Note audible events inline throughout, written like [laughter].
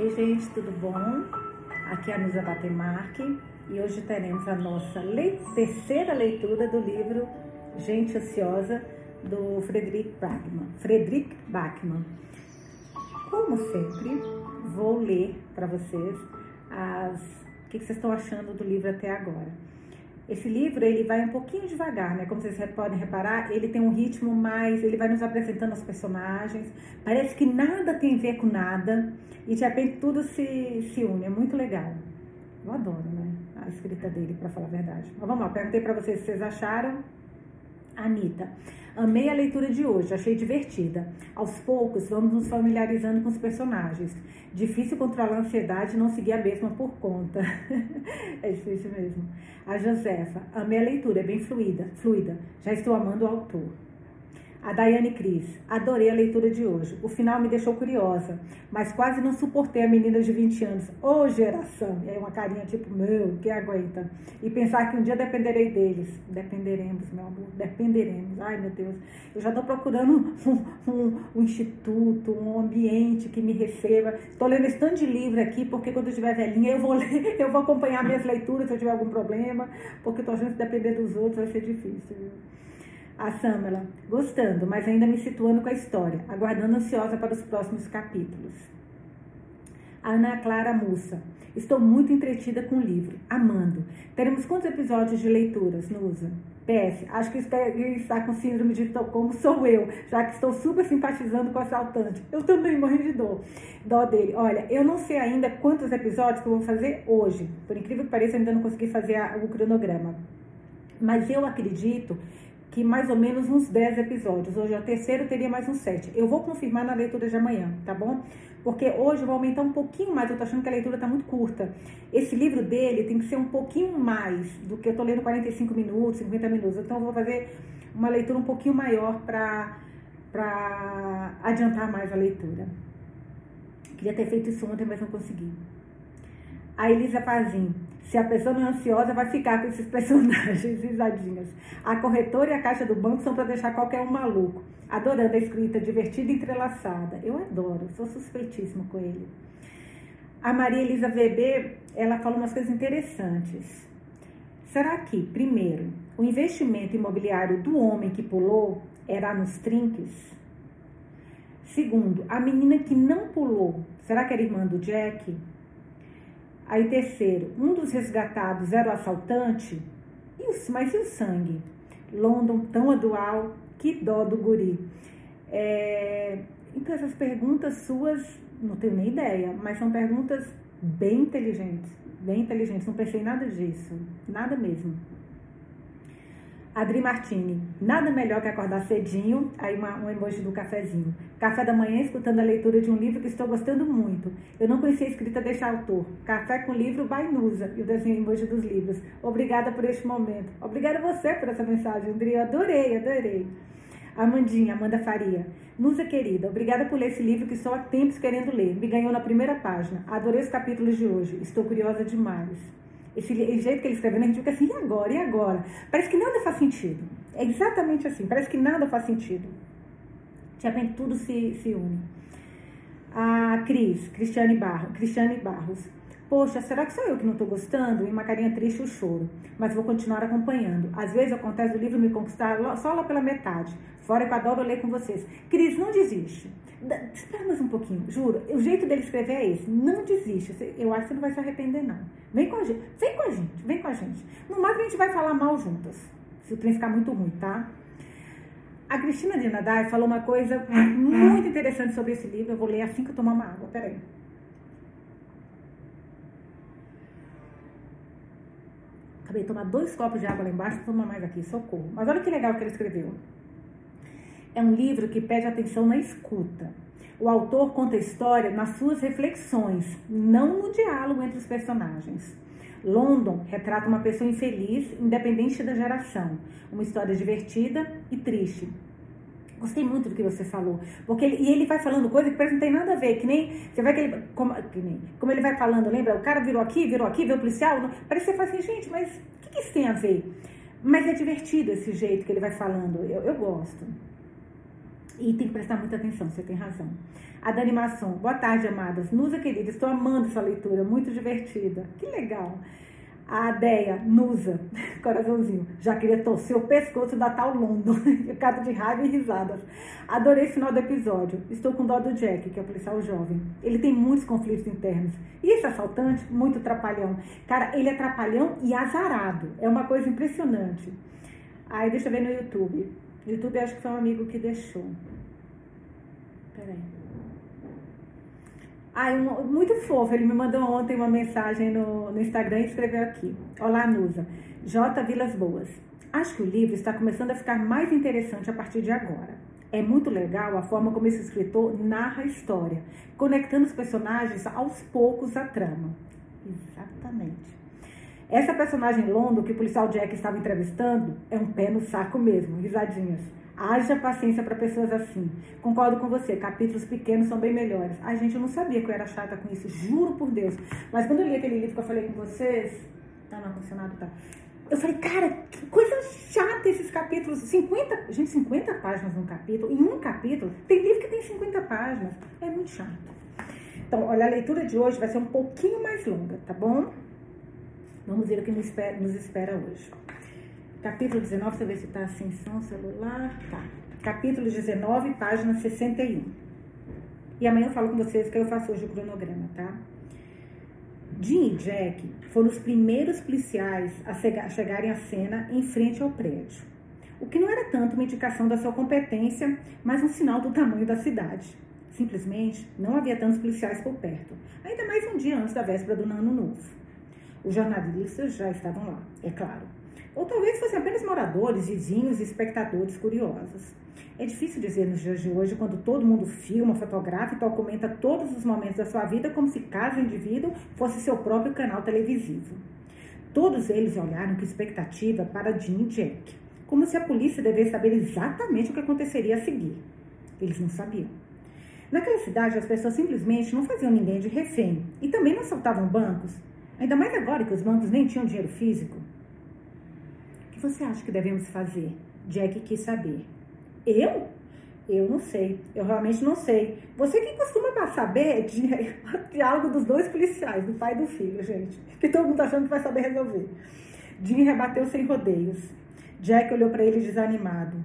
Ei, gente, tudo bom? Aqui é a Nusa Batemarque e hoje teremos a nossa le terceira leitura do livro Gente Ansiosa do Frederick Bachmann. Frederick Bachmann. Como sempre, vou ler para vocês as o que vocês estão achando do livro até agora. Esse livro ele vai um pouquinho devagar, né? Como vocês podem reparar, ele tem um ritmo mais, ele vai nos apresentando os personagens. Parece que nada tem a ver com nada e de repente tudo se, se une. É muito legal. Eu adoro, né? A escrita dele, para falar a verdade. Mas vamos lá, perguntei para vocês se vocês acharam. Anitta. Amei a leitura de hoje, achei divertida. Aos poucos, vamos nos familiarizando com os personagens. Difícil controlar a ansiedade e não seguir a mesma por conta. [laughs] é difícil mesmo. A Josefa. Amei a leitura, é bem fluida. fluida. Já estou amando o autor. A Daiane Cris, adorei a leitura de hoje. O final me deixou curiosa, mas quase não suportei a menina de 20 anos. Ô oh, geração! E aí uma carinha tipo, meu, que aguenta. E pensar que um dia dependerei deles. Dependeremos, meu amor, dependeremos. Ai, meu Deus. Eu já estou procurando um, um, um, instituto, um ambiente que me receba. Estou lendo esse tanto de livro aqui, porque quando eu estiver velhinha, eu vou [laughs] ler, eu vou acompanhar minhas leituras se eu tiver algum problema, porque estou achando que depender dos outros vai ser difícil. Viu? A Samela, gostando, mas ainda me situando com a história, aguardando ansiosa para os próximos capítulos. A Ana Clara Mussa, estou muito entretida com o livro, amando. Teremos quantos episódios de leituras, Nusa? PS, acho que está com síndrome de como sou eu, já que estou super simpatizando com o assaltante. Eu também morri de dor. Dó dele. Olha, eu não sei ainda quantos episódios que eu vou fazer hoje. Por incrível que pareça, ainda não consegui fazer o cronograma. Mas eu acredito que mais ou menos uns 10 episódios. Hoje é o terceiro, teria mais uns 7. Eu vou confirmar na leitura de amanhã, tá bom? Porque hoje eu vou aumentar um pouquinho mais, eu tô achando que a leitura tá muito curta. Esse livro dele tem que ser um pouquinho mais do que eu tô lendo 45 minutos, 50 minutos. Então eu vou fazer uma leitura um pouquinho maior para para adiantar mais a leitura. Queria ter feito isso ontem, mas não consegui. A Elisa Pazin. Se a pessoa não é ansiosa, vai ficar com esses [laughs] personagens risadinhas. A corretora e a caixa do banco são para deixar qualquer um maluco. Adorando a escrita divertida e entrelaçada. Eu adoro, sou suspeitíssimo com ele. A Maria Elisa VB, ela fala umas coisas interessantes. Será que, primeiro, o investimento imobiliário do homem que pulou era nos trinques? Segundo, a menina que não pulou, será que era irmã do Jack? Aí, terceiro, um dos resgatados era o assaltante? Mas e o sangue? London, tão adual, que dó do guri. É, então, essas perguntas suas, não tenho nem ideia, mas são perguntas bem inteligentes, bem inteligentes. Não pensei nada disso, nada mesmo. Adri Martini, nada melhor que acordar cedinho, aí uma, um emoji do cafezinho. Café da manhã escutando a leitura de um livro que estou gostando muito. Eu não conhecia a escrita deste autor. Café com livro Bainusa e o desenho emoji dos livros. Obrigada por este momento. Obrigada você por essa mensagem, Adri. Eu adorei, adorei. Amandinha, Amanda Faria. Nusa querida, obrigada por ler esse livro que estou há tempos querendo ler. Me ganhou na primeira página. Adorei os capítulos de hoje. Estou curiosa demais. Esse, jeito que ele escreveu, né, a gente fica assim, e agora? E agora? Parece que nada faz sentido. É exatamente assim, parece que nada faz sentido. De repente tudo se, se une. A Cris, Cristiane, Barro, Cristiane Barros. Poxa, será que sou eu que não estou gostando? E uma carinha triste o choro. Mas vou continuar acompanhando. Às vezes acontece do livro me conquistar só lá pela metade. Fora que eu adoro ler com vocês. Cris, não desiste. Espera mais um pouquinho, juro. O jeito dele escrever é esse. Não desiste. Eu acho que você não vai se arrepender, não. Vem com a gente. Vem com a gente. Vem com a gente. No máximo a gente vai falar mal juntas. Se o trem ficar muito ruim, tá? A Cristina de Nadai falou uma coisa muito interessante sobre esse livro. Eu vou ler assim que eu tomar uma água. Peraí. Acabei de tomar dois copos de água lá embaixo, vou tomar mais aqui, socorro. Mas olha que legal que ele escreveu. É um livro que pede atenção na escuta. O autor conta a história nas suas reflexões, não no diálogo entre os personagens. London retrata uma pessoa infeliz, independente da geração. Uma história divertida e triste. Gostei muito do que você falou. Porque ele, e ele vai falando coisa que parece que não tem nada a ver. Que nem. Você vai que ele. Como, que nem, como ele vai falando, lembra? O cara virou aqui, virou aqui, virou policial. Não, parece que você fala assim, gente, mas o que, que, isso tem a ver? Mas é divertido esse jeito que ele vai falando. Eu, eu gosto. E tem que prestar muita atenção, você tem razão. A da animação. Boa tarde, amadas. Nusa, querida, estou amando essa leitura, muito divertida. Que legal. A Deia, Nusa, [laughs] coraçãozinho, já queria torcer o pescoço da tal Londo, [laughs] cada de raiva e risadas. Adorei o final do episódio. Estou com dó do Jack, que é o policial jovem. Ele tem muitos conflitos internos. E esse assaltante, muito trapalhão. Cara, ele é trapalhão e azarado. É uma coisa impressionante. Aí, deixa eu ver no YouTube. YouTube, acho que foi um amigo que deixou. Peraí. Ai, um, muito fofo. Ele me mandou ontem uma mensagem no, no Instagram e escreveu aqui. Olá, Nusa. J. Vilas Boas. Acho que o livro está começando a ficar mais interessante a partir de agora. É muito legal a forma como esse escritor narra a história, conectando os personagens aos poucos à trama. Exatamente. Essa personagem Londo que o policial Jack estava entrevistando é um pé no saco mesmo, risadinhas. Haja paciência para pessoas assim. Concordo com você, capítulos pequenos são bem melhores. Ai, gente, eu não sabia que eu era chata com isso, juro por Deus. Mas quando eu li aquele livro que eu falei com vocês. Tá no ar-condicionado, tá? Eu falei, cara, que coisa chata esses capítulos. 50, gente, 50 páginas num capítulo. Em um capítulo, tem livro que tem 50 páginas. É muito chato. Então, olha, a leitura de hoje vai ser um pouquinho mais longa, tá bom? Vamos ver o que nos espera, nos espera hoje. Capítulo 19, deixa eu ver se está som celular. Tá. Capítulo 19, página 61. E amanhã eu falo com vocês que eu faço hoje o cronograma, tá? Jim e Jack foram os primeiros policiais a chegarem à cena em frente ao prédio. O que não era tanto uma indicação da sua competência, mas um sinal do tamanho da cidade. Simplesmente não havia tantos policiais por perto, ainda mais um dia antes da véspera do ano novo. Os jornalistas já estavam lá, é claro ou talvez fossem apenas moradores, vizinhos e espectadores curiosos. É difícil dizer nos dias de hoje, quando todo mundo filma, fotografa e documenta todos os momentos da sua vida, como se cada indivíduo fosse seu próprio canal televisivo. Todos eles olharam com expectativa para Jim e Jack, como se a polícia devesse saber exatamente o que aconteceria a seguir. Eles não sabiam. Naquela cidade, as pessoas simplesmente não faziam ninguém de refém e também não assaltavam bancos, ainda mais agora que os bancos nem tinham dinheiro físico você acha que devemos fazer? Jack quis saber. Eu? Eu não sei. Eu realmente não sei. Você que costuma saber de [laughs] diálogo dos dois policiais, do pai e do filho, gente. Que todo mundo tá achando que vai saber resolver. Jim rebateu sem rodeios. Jack olhou para ele desanimado.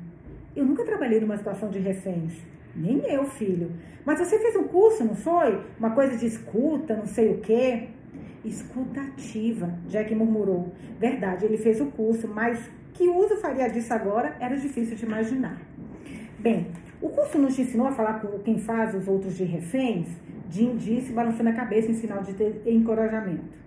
Eu nunca trabalhei numa situação de reféns. Nem eu, filho. Mas você fez um curso, não foi? Uma coisa de escuta, não sei o quê. Escutativa, Jack murmurou. Verdade, ele fez o curso, mas que uso faria disso agora era difícil de imaginar. Bem, o curso nos ensinou a falar com quem faz os outros de reféns? Jim disse, balançando a cabeça em sinal de encorajamento.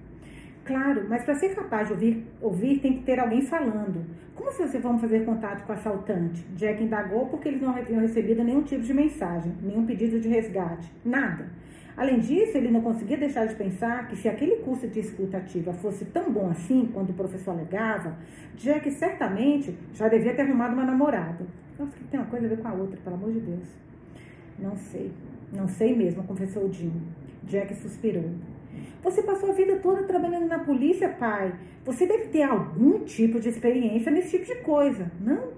Claro, mas para ser capaz de ouvir, ouvir, tem que ter alguém falando. Como vocês vão fazer contato com o assaltante? Jack indagou porque eles não haviam recebido nenhum tipo de mensagem, nenhum pedido de resgate, nada. Além disso, ele não conseguia deixar de pensar que se aquele curso de escuta ativa fosse tão bom assim, quando o professor alegava, Jack certamente já devia ter arrumado uma namorada. Nossa, que tem uma coisa a ver com a outra, pelo amor de Deus. Não sei, não sei mesmo, confessou Jim. Jack suspirou. Você passou a vida toda trabalhando na polícia, pai. Você deve ter algum tipo de experiência nesse tipo de coisa, não?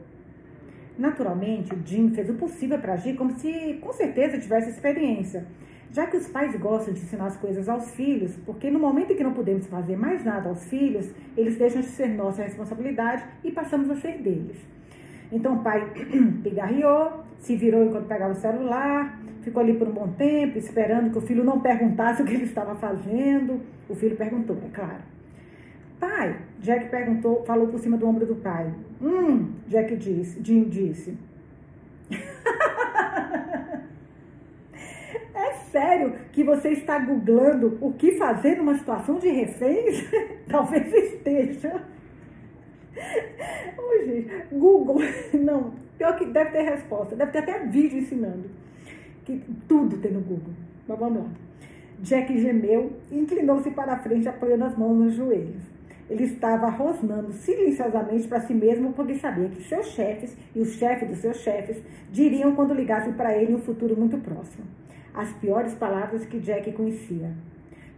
Naturalmente, Jim fez o possível para agir como se com certeza tivesse experiência já que os pais gostam de ensinar as coisas aos filhos, porque no momento em que não podemos fazer mais nada aos filhos, eles deixam de ser nossa responsabilidade e passamos a ser deles. Então o pai [clears throat] pigarreou, se virou enquanto pegava o celular, ficou ali por um bom tempo, esperando que o filho não perguntasse [laughs] o que ele estava fazendo. O filho perguntou, é claro. Pai, Jack perguntou, falou por cima do ombro do pai. Hum, Jack disse, Jim disse. Sério que você está googlando o que fazer numa situação de reféns? [laughs] Talvez esteja. [laughs] Ô, gente, Google, [laughs] não, pior que deve ter resposta, deve ter até vídeo ensinando. Que tudo tem no Google. Mas vamos lá. Jack gemeu e inclinou-se para a frente, apoiando as mãos nos joelhos. Ele estava rosnando silenciosamente para si mesmo, porque sabia que seus chefes e os chefes dos seus chefes diriam quando ligassem para ele um futuro muito próximo as piores palavras que Jack conhecia.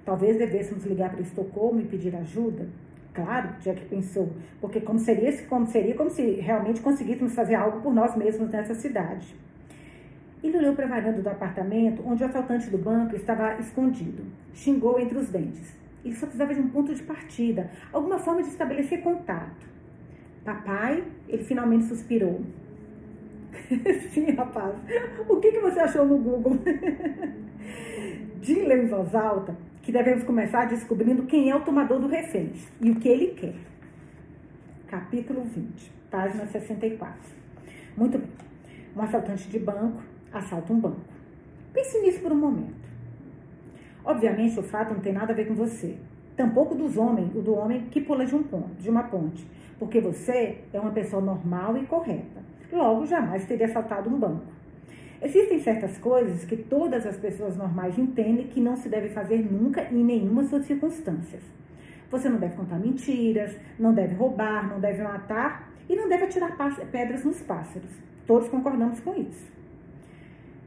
Talvez devêssemos ligar para Estocolmo e pedir ajuda? Claro, Jack pensou, porque como seria, como seria como se realmente conseguíssemos fazer algo por nós mesmos nessa cidade. Ele olhou para a varanda do apartamento onde o assaltante do banco estava escondido. Xingou entre os dentes. Ele só precisava de um ponto de partida, alguma forma de estabelecer contato. Papai, ele finalmente suspirou. [laughs] Sim, rapaz. O que, que você achou no Google? [laughs] Diga em voz alta que devemos começar descobrindo quem é o tomador do refém e o que ele quer. Capítulo 20, página 64. Muito bem. Um assaltante de banco assalta um banco. Pense nisso por um momento. Obviamente, o fato não tem nada a ver com você. Tampouco dos homens, o do homem que pula de, um ponto, de uma ponte. Porque você é uma pessoa normal e correta. Logo, jamais teria assaltado um banco. Existem certas coisas que todas as pessoas normais entendem que não se deve fazer nunca em nenhuma das circunstâncias. Você não deve contar mentiras, não deve roubar, não deve matar e não deve atirar pedras nos pássaros. Todos concordamos com isso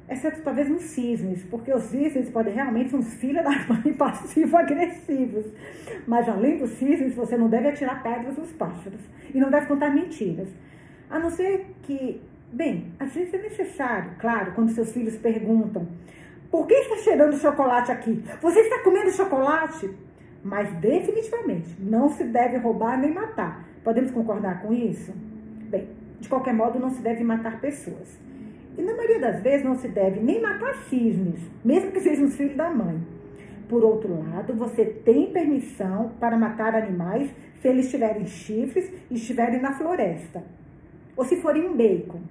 exceto talvez nos cisnes, porque os cisnes podem realmente ser uns filhos da mãe [laughs] passivo-agressivos. Mas além dos cisnes, você não deve atirar pedras nos pássaros e não deve contar mentiras. A não ser que, bem, às vezes é necessário, claro, quando seus filhos perguntam: por que está cheirando chocolate aqui? Você está comendo chocolate? Mas definitivamente não se deve roubar nem matar. Podemos concordar com isso? Bem, de qualquer modo, não se deve matar pessoas. E na maioria das vezes não se deve nem matar cisnes, mesmo que sejam os filhos da mãe. Por outro lado, você tem permissão para matar animais se eles tiverem chifres e estiverem na floresta. Ou se forem um bacon.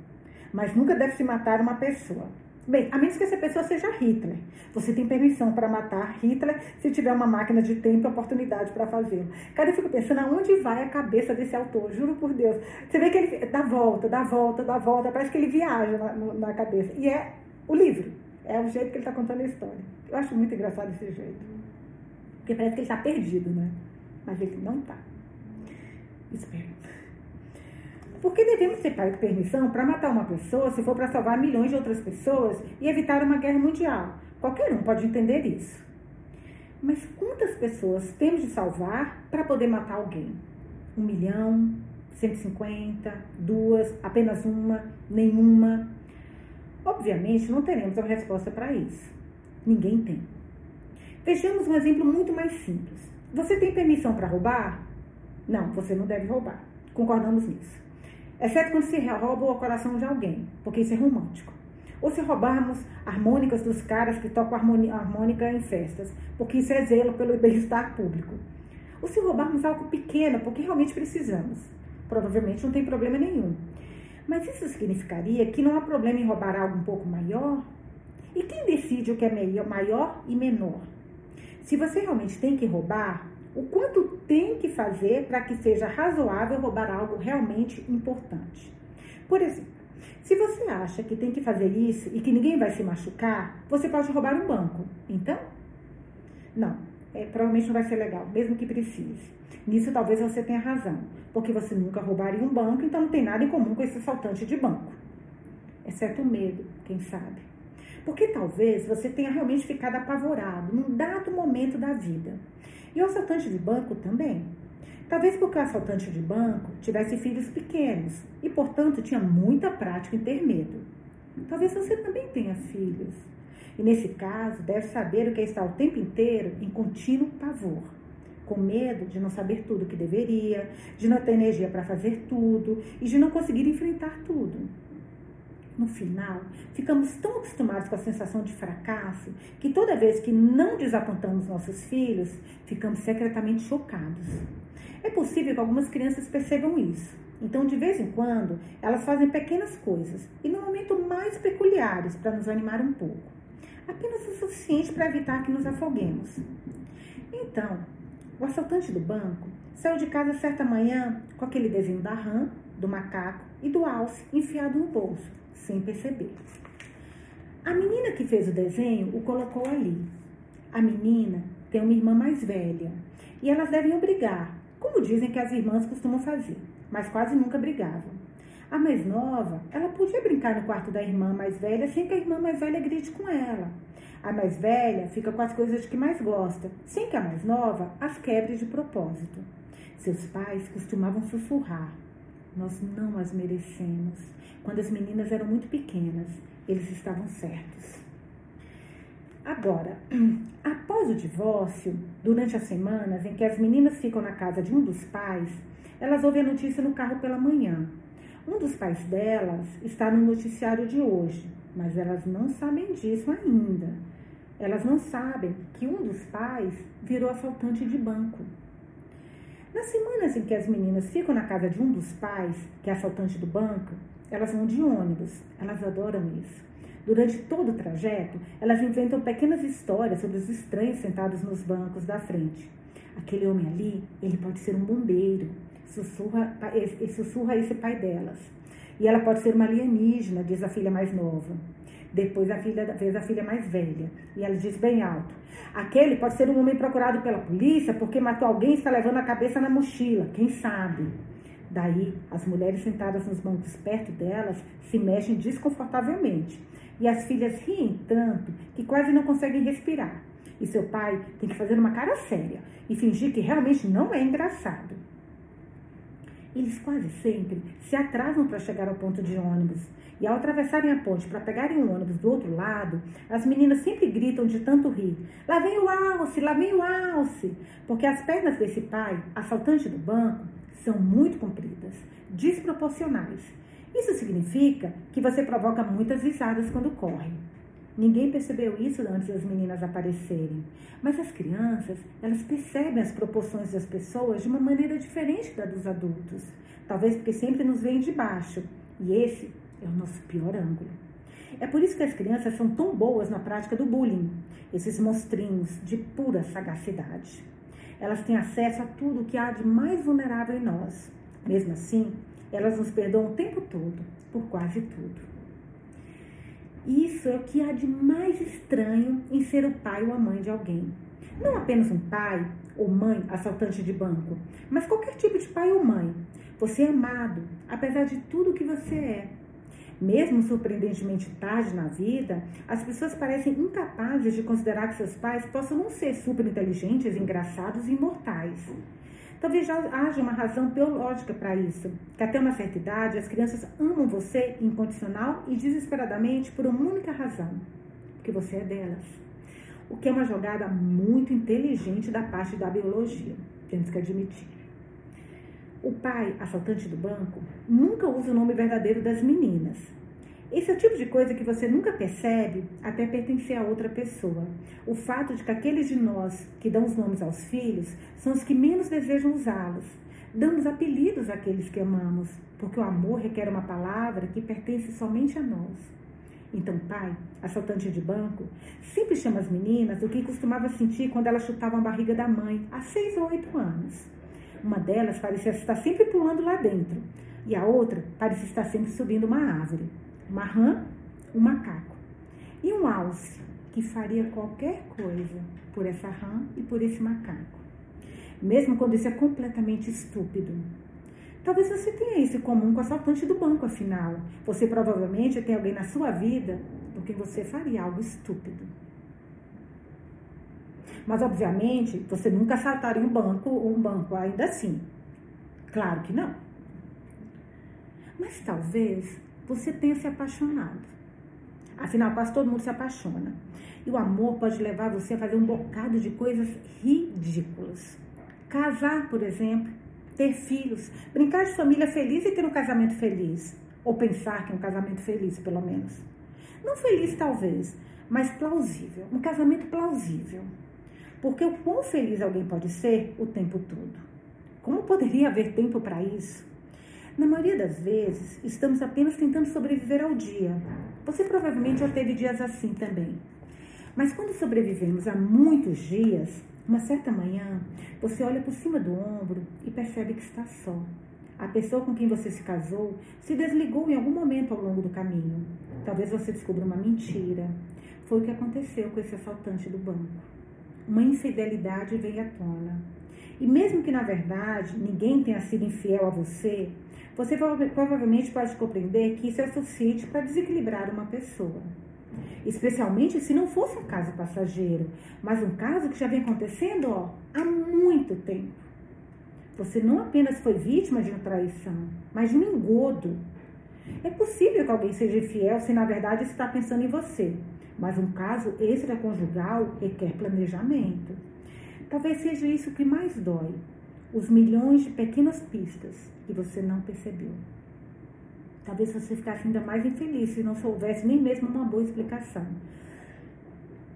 Mas nunca deve se matar uma pessoa. Bem, a menos que essa pessoa seja Hitler. Você tem permissão para matar Hitler se tiver uma máquina de tempo e oportunidade para fazê-lo. Cara, eu fico pensando aonde vai a cabeça desse autor, juro por Deus. Você vê que ele dá volta, dá volta, dá volta, parece que ele viaja na, na cabeça. E é o livro, é o jeito que ele está contando a história. Eu acho muito engraçado esse jeito. Porque parece que ele está perdido, né? Mas ele não está. Espero. Por que devemos ter permissão para matar uma pessoa se for para salvar milhões de outras pessoas e evitar uma guerra mundial? Qualquer um pode entender isso. Mas quantas pessoas temos de salvar para poder matar alguém? Um milhão? 150? Duas? Apenas uma? Nenhuma? Obviamente, não teremos uma resposta para isso. Ninguém tem. Vejamos um exemplo muito mais simples. Você tem permissão para roubar? Não, você não deve roubar. Concordamos nisso. Exceto quando se rouba o coração de alguém, porque isso é romântico. Ou se roubarmos harmônicas dos caras que tocam harmônica em festas, porque isso é zelo pelo bem-estar público. Ou se roubarmos algo pequeno, porque realmente precisamos. Provavelmente não tem problema nenhum. Mas isso significaria que não há problema em roubar algo um pouco maior? E quem decide o que é maior e menor? Se você realmente tem que roubar, o quanto tem que fazer para que seja razoável roubar algo realmente importante. Por exemplo, se você acha que tem que fazer isso e que ninguém vai se machucar, você pode roubar um banco. Então, não, é, provavelmente não vai ser legal, mesmo que precise. Nisso talvez você tenha razão, porque você nunca roubaria um banco, então não tem nada em comum com esse assaltante de banco. Exceto o medo, quem sabe. Porque talvez você tenha realmente ficado apavorado num dado momento da vida. E o assaltante de banco também. Talvez porque o assaltante de banco tivesse filhos pequenos e, portanto, tinha muita prática em ter medo. Talvez você também tenha filhos. E nesse caso, deve saber o que é estar o tempo inteiro em contínuo pavor, com medo de não saber tudo o que deveria, de não ter energia para fazer tudo e de não conseguir enfrentar tudo. No final, ficamos tão acostumados com a sensação de fracasso que toda vez que não desapontamos nossos filhos, ficamos secretamente chocados. É possível que algumas crianças percebam isso. Então, de vez em quando, elas fazem pequenas coisas e no momento mais peculiares para nos animar um pouco. Apenas o suficiente para evitar que nos afoguemos. Então, o assaltante do banco saiu de casa certa manhã com aquele desenho da rã, do macaco e do alce enfiado no bolso sem perceber. A menina que fez o desenho o colocou ali. A menina tem uma irmã mais velha e elas devem brigar, como dizem que as irmãs costumam fazer, mas quase nunca brigavam. A mais nova, ela podia brincar no quarto da irmã mais velha sem que a irmã mais velha grite com ela. A mais velha fica com as coisas que mais gosta, sem que a mais nova as quebre de propósito. Seus pais costumavam sussurrar: Nós não as merecemos quando as meninas eram muito pequenas. eles estavam certos. Agora, [clears throat] após o divórcio, durante as semanas em que as meninas ficam na casa de um dos pais, elas ouvem a notícia no carro pela manhã. Um dos pais delas está no noticiário de hoje, mas elas não sabem disso ainda. Elas não sabem que um dos pais virou assaltante de banco. Nas semanas em que as meninas ficam na casa de um dos pais, que é assaltante do banco, elas vão de ônibus. Elas adoram isso. Durante todo o trajeto, elas inventam pequenas histórias sobre os estranhos sentados nos bancos da frente. Aquele homem ali, ele pode ser um bombeiro, sussurra, sussurra esse pai delas. E ela pode ser uma alienígena, diz a filha mais nova. Depois a filha vez a filha mais velha. E ela diz bem alto: Aquele pode ser um homem procurado pela polícia porque matou alguém e está levando a cabeça na mochila. Quem sabe? Daí, as mulheres sentadas nos bancos perto delas se mexem desconfortavelmente e as filhas riem tanto que quase não conseguem respirar. E seu pai tem que fazer uma cara séria e fingir que realmente não é engraçado. Eles quase sempre se atrasam para chegar ao ponto de ônibus. E ao atravessarem a ponte para pegarem um ônibus do outro lado, as meninas sempre gritam de tanto rir: Lá vem o alce, lá vem o alce! Porque as pernas desse pai, assaltante do banco, são muito compridas, desproporcionais isso significa que você provoca muitas risadas quando corre. Ninguém percebeu isso antes das meninas aparecerem. Mas as crianças, elas percebem as proporções das pessoas de uma maneira diferente da dos adultos. Talvez porque sempre nos veem de baixo. E esse é o nosso pior ângulo. É por isso que as crianças são tão boas na prática do bullying, esses monstrinhos de pura sagacidade. Elas têm acesso a tudo o que há de mais vulnerável em nós. Mesmo assim, elas nos perdoam o tempo todo, por quase tudo. Isso é o que há de mais estranho em ser o pai ou a mãe de alguém. Não apenas um pai ou mãe assaltante de banco, mas qualquer tipo de pai ou mãe. Você é amado, apesar de tudo que você é. Mesmo surpreendentemente tarde na vida, as pessoas parecem incapazes de considerar que seus pais possam não ser super inteligentes, engraçados e imortais. Talvez já haja uma razão biológica para isso, que até uma certa idade as crianças amam você incondicional e desesperadamente por uma única razão, porque você é delas. O que é uma jogada muito inteligente da parte da biologia, temos que admitir. O pai, assaltante do banco, nunca usa o nome verdadeiro das meninas, esse é o tipo de coisa que você nunca percebe até pertencer a outra pessoa. O fato de que aqueles de nós que dão os nomes aos filhos são os que menos desejam usá-los. Damos apelidos àqueles que amamos, porque o amor requer uma palavra que pertence somente a nós. Então, pai, assaltante de banco, sempre chama as meninas do que costumava sentir quando elas chutavam a barriga da mãe, há seis ou oito anos. Uma delas parecia estar sempre pulando lá dentro, e a outra parecia estar sempre subindo uma árvore uma rã, um macaco. E um alce, que faria qualquer coisa por essa rã e por esse macaco. Mesmo quando isso é completamente estúpido. Talvez você tenha isso em comum com o assaltante do banco, afinal. Você provavelmente tem alguém na sua vida porque você faria algo estúpido. Mas, obviamente, você nunca assaltaria um banco, um banco ainda assim. Claro que não. Mas talvez você tenha se apaixonado. Afinal, quase todo mundo se apaixona. E o amor pode levar você a fazer um bocado de coisas ridículas. Casar, por exemplo, ter filhos, brincar de família feliz e ter um casamento feliz. Ou pensar que é um casamento feliz, pelo menos. Não feliz, talvez, mas plausível. Um casamento plausível. Porque o quão feliz alguém pode ser o tempo todo? Como poderia haver tempo para isso? Na maioria das vezes, estamos apenas tentando sobreviver ao dia. Você provavelmente já teve dias assim também. Mas quando sobrevivemos a muitos dias, uma certa manhã, você olha por cima do ombro e percebe que está só. A pessoa com quem você se casou se desligou em algum momento ao longo do caminho. Talvez você descubra uma mentira. Foi o que aconteceu com esse assaltante do banco. Uma infidelidade veio à tona. E mesmo que na verdade ninguém tenha sido infiel a você, você provavelmente pode compreender que isso é suficiente para desequilibrar uma pessoa. Especialmente se não fosse um caso passageiro, mas um caso que já vem acontecendo ó, há muito tempo. Você não apenas foi vítima de uma traição, mas de um engodo. É possível que alguém seja fiel se na verdade está pensando em você, mas um caso extraconjugal requer planejamento. Talvez seja isso que mais dói: os milhões de pequenas pistas que você não percebeu. Talvez você ficasse ainda mais infeliz se não soubesse nem mesmo uma boa explicação.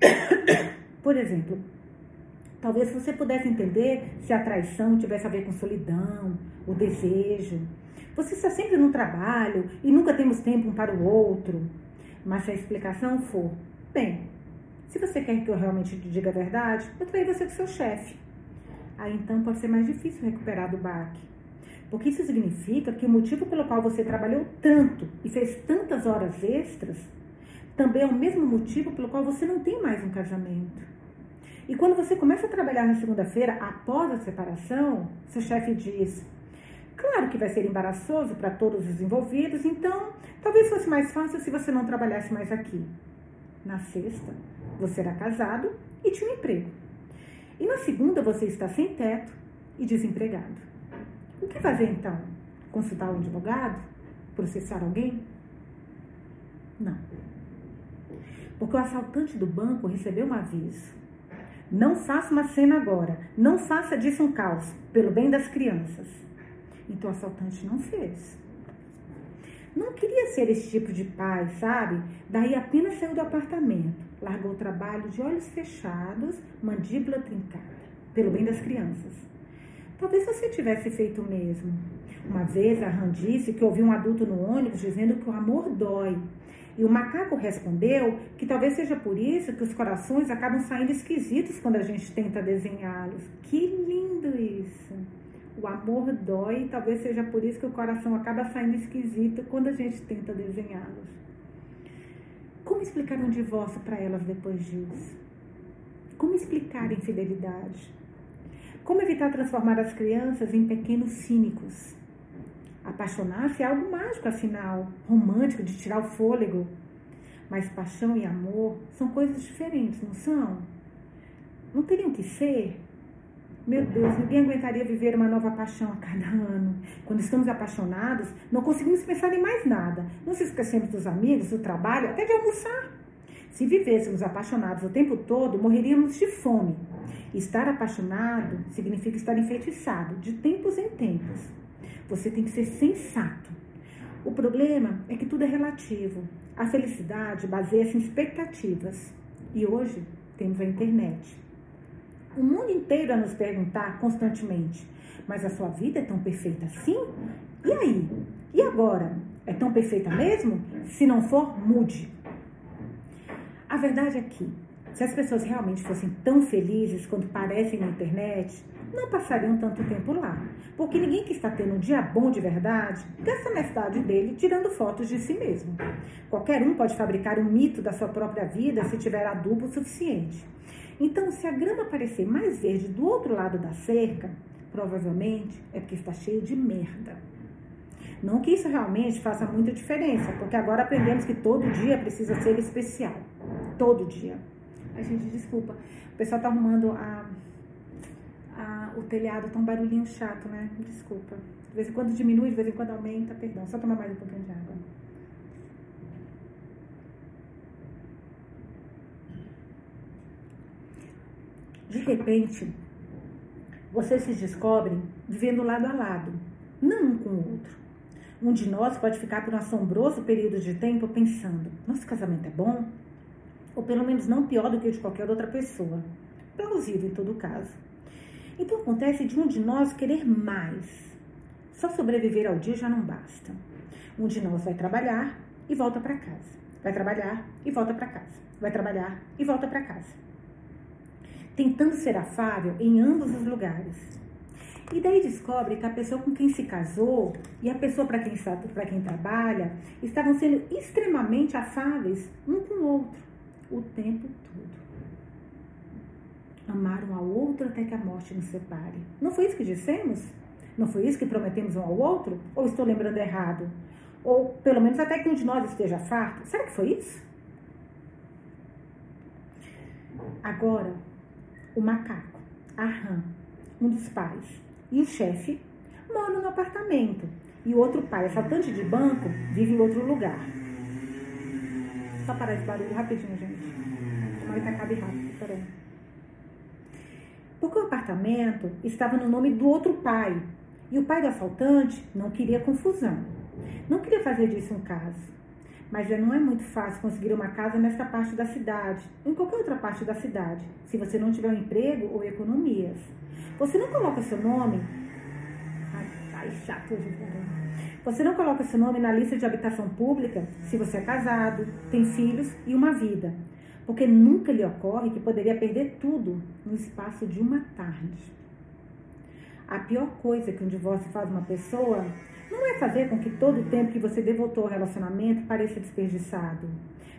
[coughs] Por exemplo, talvez você pudesse entender se a traição tivesse a ver com solidão, o desejo. Você está sempre no trabalho e nunca temos tempo um para o outro. Mas se a explicação for, bem, se você quer que eu realmente te diga a verdade, eu traí você com seu chefe. Aí então pode ser mais difícil recuperar do baque. Porque isso significa que o motivo pelo qual você trabalhou tanto e fez tantas horas extras também é o mesmo motivo pelo qual você não tem mais um casamento. E quando você começa a trabalhar na segunda-feira, após a separação, seu chefe diz: Claro que vai ser embaraçoso para todos os envolvidos, então talvez fosse mais fácil se você não trabalhasse mais aqui. Na sexta, você era casado e tinha um emprego. E na segunda, você está sem teto e desempregado. O que fazer então? Consultar um advogado? Processar alguém? Não. Porque o assaltante do banco recebeu um aviso. Não faça uma cena agora. Não faça disso um caos, pelo bem das crianças. Então o assaltante não fez. Não queria ser esse tipo de pai, sabe? Daí apenas saiu do apartamento, largou o trabalho de olhos fechados, mandíbula trincada, pelo bem das crianças. Talvez você tivesse feito o mesmo. Uma vez a Han disse que ouviu um adulto no ônibus dizendo que o amor dói. E o macaco respondeu que talvez seja por isso que os corações acabam saindo esquisitos quando a gente tenta desenhá-los. Que lindo isso! O amor dói talvez seja por isso que o coração acaba saindo esquisito quando a gente tenta desenhá-los. Como explicar um divórcio para elas depois disso? Como explicar infidelidade? Como evitar transformar as crianças em pequenos cínicos? Apaixonar-se é algo mágico, afinal, romântico, de tirar o fôlego. Mas paixão e amor são coisas diferentes, não são? Não teriam que ser? Meu Deus, ninguém aguentaria viver uma nova paixão a cada ano. Quando estamos apaixonados, não conseguimos pensar em mais nada. Não se esquecemos dos amigos, do trabalho, até de almoçar. Se vivêssemos apaixonados o tempo todo, morreríamos de fome. Estar apaixonado significa estar enfeitiçado, de tempos em tempos. Você tem que ser sensato. O problema é que tudo é relativo. A felicidade baseia-se em expectativas. E hoje temos a internet. O mundo inteiro a nos perguntar constantemente: mas a sua vida é tão perfeita assim? E aí? E agora? É tão perfeita mesmo? Se não for, mude. A verdade é que se as pessoas realmente fossem tão felizes quanto parecem na internet, não passariam tanto tempo lá. Porque ninguém que está tendo um dia bom de verdade gasta metade dele tirando fotos de si mesmo. Qualquer um pode fabricar um mito da sua própria vida se tiver adubo suficiente. Então, se a grama parecer mais verde do outro lado da cerca, provavelmente é porque está cheio de merda. Não que isso realmente faça muita diferença, porque agora aprendemos que todo dia precisa ser especial. Todo dia. A gente, desculpa. O pessoal tá arrumando a, a, o telhado, tá um barulhinho chato, né? Desculpa. De vez em quando diminui, de vez em quando aumenta, perdão. Só tomar mais um pouquinho de água. De repente, vocês se descobrem vivendo lado a lado, não um com o outro. Um de nós pode ficar por um assombroso período de tempo pensando: nosso casamento é bom? ou pelo menos não pior do que o de qualquer outra pessoa. Plausível em todo caso. Então acontece de um de nós querer mais. Só sobreviver ao dia já não basta. Um de nós vai trabalhar e volta para casa. Vai trabalhar e volta para casa. Vai trabalhar e volta para casa. Tentando ser afável em ambos os lugares. E daí descobre que a pessoa com quem se casou e a pessoa para quem, quem trabalha estavam sendo extremamente afáveis um com o outro o tempo todo. Amar um ao outro até que a morte nos separe. Não foi isso que dissemos? Não foi isso que prometemos um ao outro? Ou estou lembrando errado? Ou pelo menos até que um de nós esteja farto? Será que foi isso? Agora, o macaco, a rã, um dos pais, e o chefe moram no apartamento e o outro pai, assaltante de banco, vive em outro lugar. Só parar esse barulho rapidinho, gente. Tomara que acabe rápido, peraí. Porque o apartamento estava no nome do outro pai. E o pai do assaltante não queria confusão. Não queria fazer disso um caso. Mas não é muito fácil conseguir uma casa nesta parte da cidade, em qualquer outra parte da cidade, se você não tiver um emprego ou economias. Você não coloca seu nome. Ai, ai chato hoje, Você não coloca seu nome na lista de habitação pública se você é casado, tem filhos e uma vida. Porque nunca lhe ocorre que poderia perder tudo no espaço de uma tarde. A pior coisa que um divórcio faz uma pessoa não é fazer com que todo o tempo que você devotou ao relacionamento pareça desperdiçado,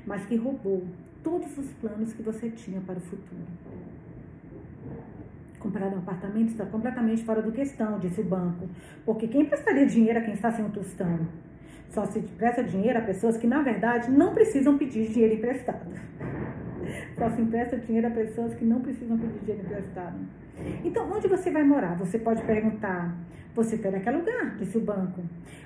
mas que roubou todos os planos que você tinha para o futuro. Comprar um apartamento está completamente fora do questão, disse o banco, porque quem prestaria dinheiro a quem está sem um tostão? Só se presta dinheiro a pessoas que, na verdade, não precisam pedir dinheiro emprestado. [laughs] Só se empresta dinheiro a pessoas que não precisam pedir dinheiro emprestado. Então, onde você vai morar? Você pode perguntar. Você terá que alugar, disse o banco.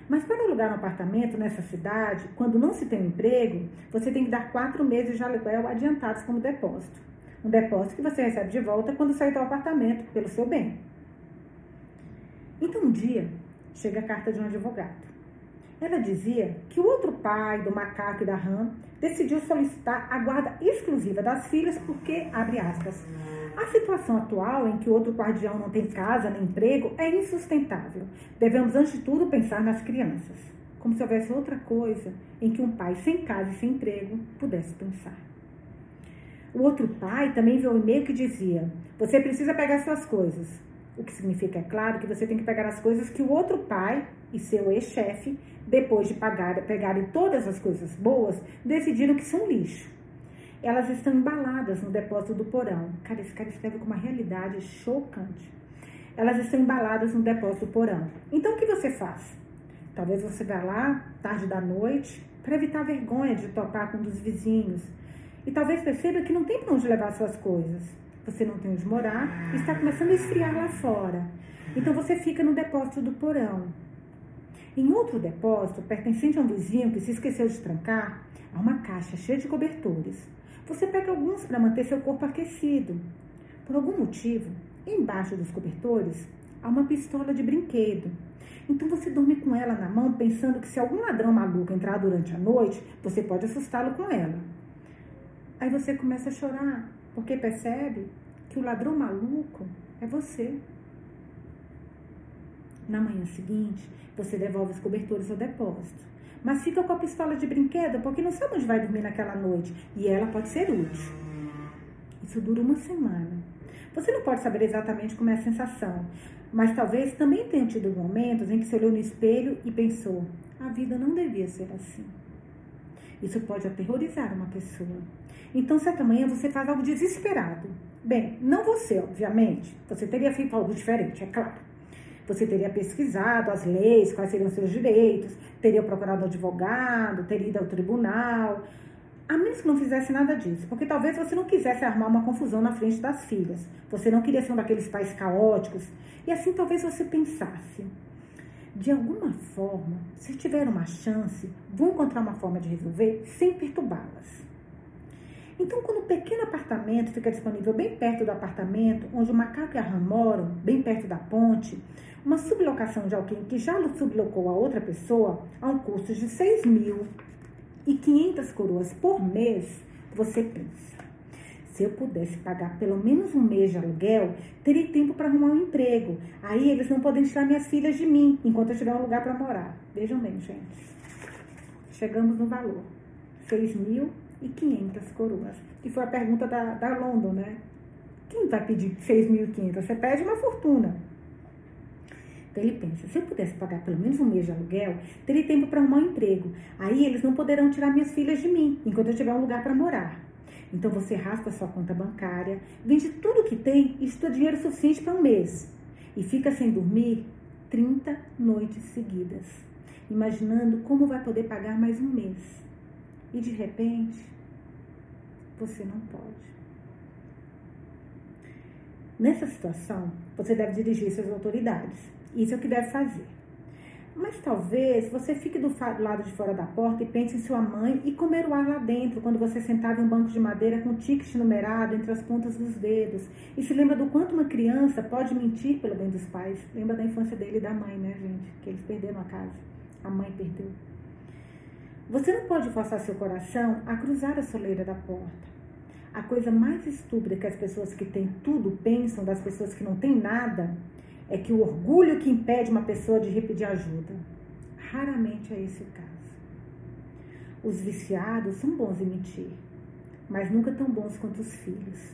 Mas para alugar um apartamento nessa cidade, quando não se tem um emprego, você tem que dar quatro meses de aluguel adiantados como depósito. Um depósito que você recebe de volta quando sair do apartamento, pelo seu bem. Então, um dia, chega a carta de um advogado. Ela dizia que o outro pai do macaco e da rã decidiu solicitar a guarda exclusiva das filhas porque, abre aspas, a situação atual em que outro guardião não tem casa nem emprego é insustentável. Devemos, antes de tudo, pensar nas crianças, como se houvesse outra coisa em que um pai sem casa e sem emprego pudesse pensar. O outro pai também viu um e-mail que dizia: Você precisa pegar suas coisas. O que significa, é claro, que você tem que pegar as coisas que o outro pai e seu ex-chefe, depois de pagar, pegarem todas as coisas boas, decidiram que são lixo. Elas estão embaladas no depósito do porão. Cara, esse cara escreve com uma realidade chocante. Elas estão embaladas no depósito do porão. Então, o que você faz? Talvez você vá lá, tarde da noite, para evitar vergonha de topar com um dos vizinhos. E talvez perceba que não tem para onde levar suas coisas. Você não tem onde morar está começando a esfriar lá fora. Então você fica no depósito do porão. Em outro depósito, pertencente a um vizinho que se esqueceu de trancar, há uma caixa cheia de cobertores. Você pega alguns para manter seu corpo aquecido. Por algum motivo, embaixo dos cobertores há uma pistola de brinquedo. Então você dorme com ela na mão, pensando que se algum ladrão maluco entrar durante a noite, você pode assustá-lo com ela. Aí você começa a chorar, porque percebe que o ladrão maluco é você. Na manhã seguinte, você devolve os cobertores ao depósito mas fica com a pistola de brinquedo porque não sabe onde vai dormir naquela noite e ela pode ser útil. Isso dura uma semana. Você não pode saber exatamente como é a sensação, mas talvez também tenha tido momentos em que você olhou no espelho e pensou: a vida não devia ser assim. Isso pode aterrorizar uma pessoa. Então, certa manhã você faz algo desesperado. Bem, não você, obviamente. Você teria feito algo diferente, é claro. Você teria pesquisado as leis, quais seriam seus direitos, teria procurado advogado, teria ido ao tribunal. A menos que não fizesse nada disso, porque talvez você não quisesse armar uma confusão na frente das filhas. Você não queria ser um daqueles pais caóticos. E assim talvez você pensasse: de alguma forma, se tiver uma chance, vou encontrar uma forma de resolver sem perturbá-las. Então, quando o pequeno apartamento fica disponível bem perto do apartamento onde o macaco e a rã moram, bem perto da ponte, uma sublocação de alguém que já sublocou a outra pessoa a um custo de 6 mil e 500 coroas por mês, você pensa. Se eu pudesse pagar pelo menos um mês de aluguel, teria tempo para arrumar um emprego. Aí eles não podem tirar minhas filhas de mim enquanto eu tiver um lugar para morar. Vejam bem, gente. Chegamos no valor. 6.500 coroas. Que foi a pergunta da, da London, né? Quem vai pedir 6.500? Você pede uma fortuna. Então ele pensa, se eu pudesse pagar pelo menos um mês de aluguel, teria tempo para arrumar um emprego. Aí eles não poderão tirar minhas filhas de mim, enquanto eu tiver um lugar para morar. Então você raspa sua conta bancária, vende tudo que tem e estuda dinheiro suficiente para um mês. E fica sem dormir 30 noites seguidas, imaginando como vai poder pagar mais um mês. E de repente, você não pode. Nessa situação, você deve dirigir-se às autoridades isso é o que deve fazer. Mas talvez você fique do lado de fora da porta e pense em sua mãe e comer o ar lá dentro, quando você sentava em um banco de madeira com um ticket numerado entre as pontas dos dedos. E se lembra do quanto uma criança pode mentir pelo bem dos pais. Lembra da infância dele e da mãe, né, gente? Que eles perderam a casa. A mãe perdeu. Você não pode forçar seu coração a cruzar a soleira da porta. A coisa mais estúpida que as pessoas que têm tudo pensam das pessoas que não têm nada é que o orgulho que impede uma pessoa de repetir ajuda. Raramente é esse o caso. Os viciados são bons em mentir, mas nunca tão bons quanto os filhos.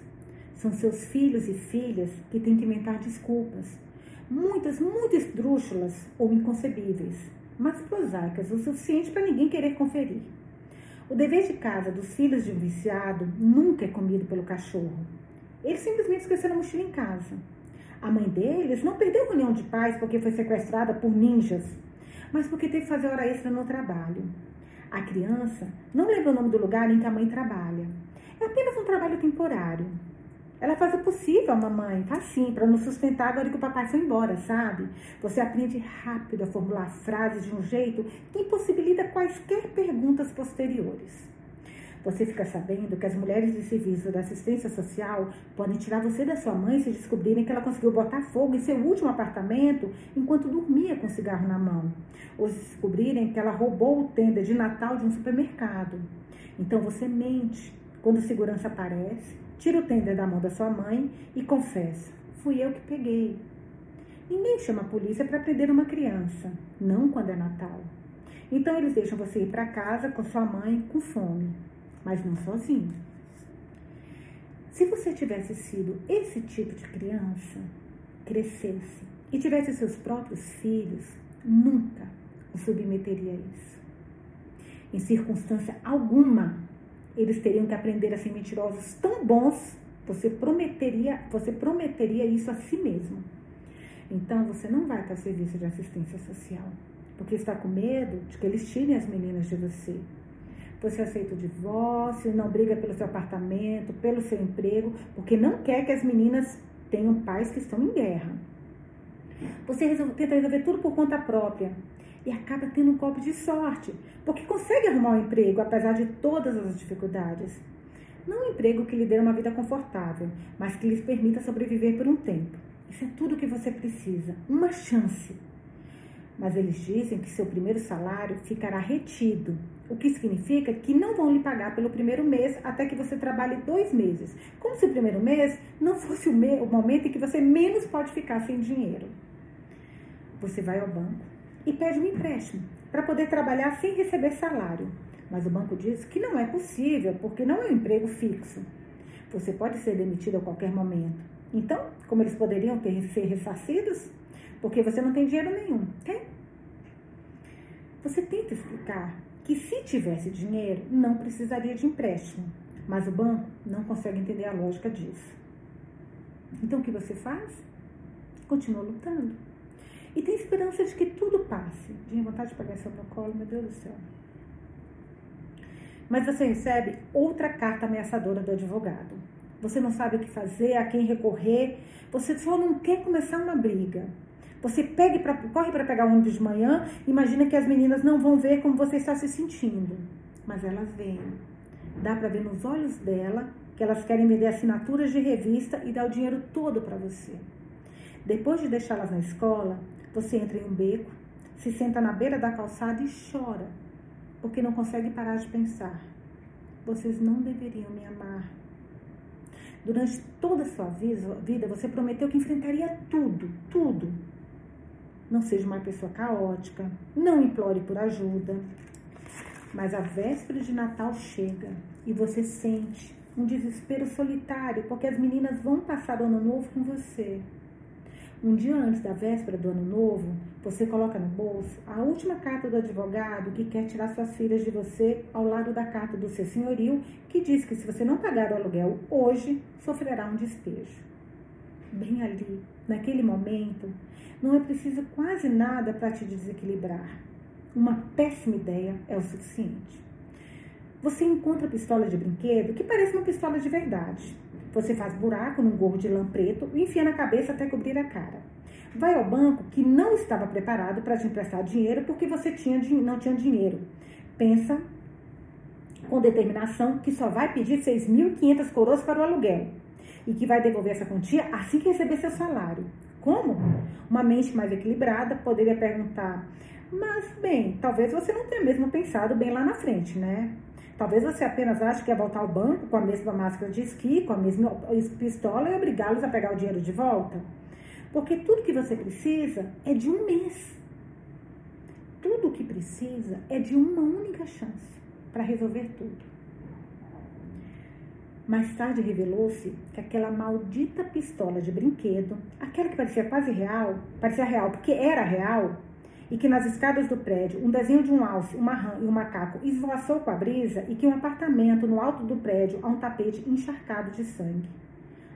São seus filhos e filhas que têm que inventar desculpas, muitas, muito esdrúxulas ou inconcebíveis, mas prosaicas o suficiente para ninguém querer conferir. O dever de casa dos filhos de um viciado nunca é comido pelo cachorro. Eles simplesmente esqueceram a mochila em casa. A mãe deles não perdeu reunião de pais porque foi sequestrada por ninjas, mas porque teve que fazer hora extra no trabalho. A criança não lembra o nome do lugar em que a mãe trabalha. É apenas um trabalho temporário. Ela faz o possível, mamãe, faz sim, para nos sustentar agora que o papai foi embora, sabe? Você aprende rápido a formular frases de um jeito que impossibilita quaisquer perguntas posteriores. Você fica sabendo que as mulheres de serviço da assistência social podem tirar você da sua mãe se descobrirem que ela conseguiu botar fogo em seu último apartamento enquanto dormia com cigarro na mão. Ou se descobrirem que ela roubou o tenda de Natal de um supermercado. Então você mente quando o segurança aparece, tira o tender da mão da sua mãe e confessa: fui eu que peguei. Ninguém chama a polícia para prender uma criança, não quando é Natal. Então eles deixam você ir para casa com sua mãe com fome mas não sozinho. Se você tivesse sido esse tipo de criança, crescesse e tivesse seus próprios filhos, nunca o submeteria a isso. Em circunstância alguma, eles teriam que aprender a ser mentirosos tão bons, você prometeria, você prometeria isso a si mesmo. Então você não vai para serviço de assistência social, porque está com medo de que eles tirem as meninas de você você aceita o divórcio, não briga pelo seu apartamento, pelo seu emprego, porque não quer que as meninas tenham pais que estão em guerra. Você resolve, tenta resolver tudo por conta própria e acaba tendo um golpe de sorte, porque consegue arrumar um emprego apesar de todas as dificuldades. Não um emprego que lhe dê uma vida confortável, mas que lhes permita sobreviver por um tempo. Isso é tudo o que você precisa, uma chance. Mas eles dizem que seu primeiro salário ficará retido o que significa que não vão lhe pagar pelo primeiro mês até que você trabalhe dois meses. Como se o primeiro mês não fosse o, o momento em que você menos pode ficar sem dinheiro. Você vai ao banco e pede um empréstimo para poder trabalhar sem receber salário. Mas o banco diz que não é possível, porque não é um emprego fixo. Você pode ser demitido a qualquer momento. Então, como eles poderiam ter, ser ressarcidos? Porque você não tem dinheiro nenhum, tem? Você tenta explicar que se tivesse dinheiro, não precisaria de empréstimo, mas o banco não consegue entender a lógica disso. Então o que você faz? Continua lutando. E tem esperança de que tudo passe. Tinha vontade de pegar seu protocolo, meu Deus do céu. Mas você recebe outra carta ameaçadora do advogado. Você não sabe o que fazer, a quem recorrer, você só não quer começar uma briga. Você pega pra, corre para pegar o ônibus de manhã, imagina que as meninas não vão ver como você está se sentindo. Mas elas veem. Dá para ver nos olhos dela que elas querem vender assinaturas de revista e dar o dinheiro todo para você. Depois de deixá-las na escola, você entra em um beco, se senta na beira da calçada e chora, porque não consegue parar de pensar. Vocês não deveriam me amar. Durante toda a sua vida, você prometeu que enfrentaria tudo, tudo, não seja uma pessoa caótica, não implore por ajuda. Mas a véspera de Natal chega e você sente um desespero solitário, porque as meninas vão passar o ano novo com você. Um dia antes da véspera do ano novo, você coloca no bolso a última carta do advogado que quer tirar suas filhas de você ao lado da carta do seu senhorio, que diz que se você não pagar o aluguel hoje, sofrerá um despejo. Bem ali, naquele momento, não é preciso quase nada para te desequilibrar. Uma péssima ideia é o suficiente. Você encontra a pistola de brinquedo que parece uma pistola de verdade. Você faz buraco num gorro de lã preto e enfia na cabeça até cobrir a cara. Vai ao banco que não estava preparado para te emprestar dinheiro porque você tinha, não tinha dinheiro. Pensa com determinação que só vai pedir 6.500 coroas para o aluguel e que vai devolver essa quantia assim que receber seu salário. Como? Uma mente mais equilibrada poderia perguntar: Mas, bem, talvez você não tenha mesmo pensado bem lá na frente, né? Talvez você apenas ache que é voltar ao banco com a mesma máscara de esqui, com a mesma pistola e obrigá-los a pegar o dinheiro de volta. Porque tudo que você precisa é de um mês. Tudo que precisa é de uma única chance para resolver tudo. Mais tarde revelou-se que aquela maldita pistola de brinquedo, aquela que parecia quase real, parecia real porque era real, e que nas escadas do prédio um desenho de um alce, uma rã e um macaco esvoaçou com a brisa e que um apartamento no alto do prédio há um tapete encharcado de sangue.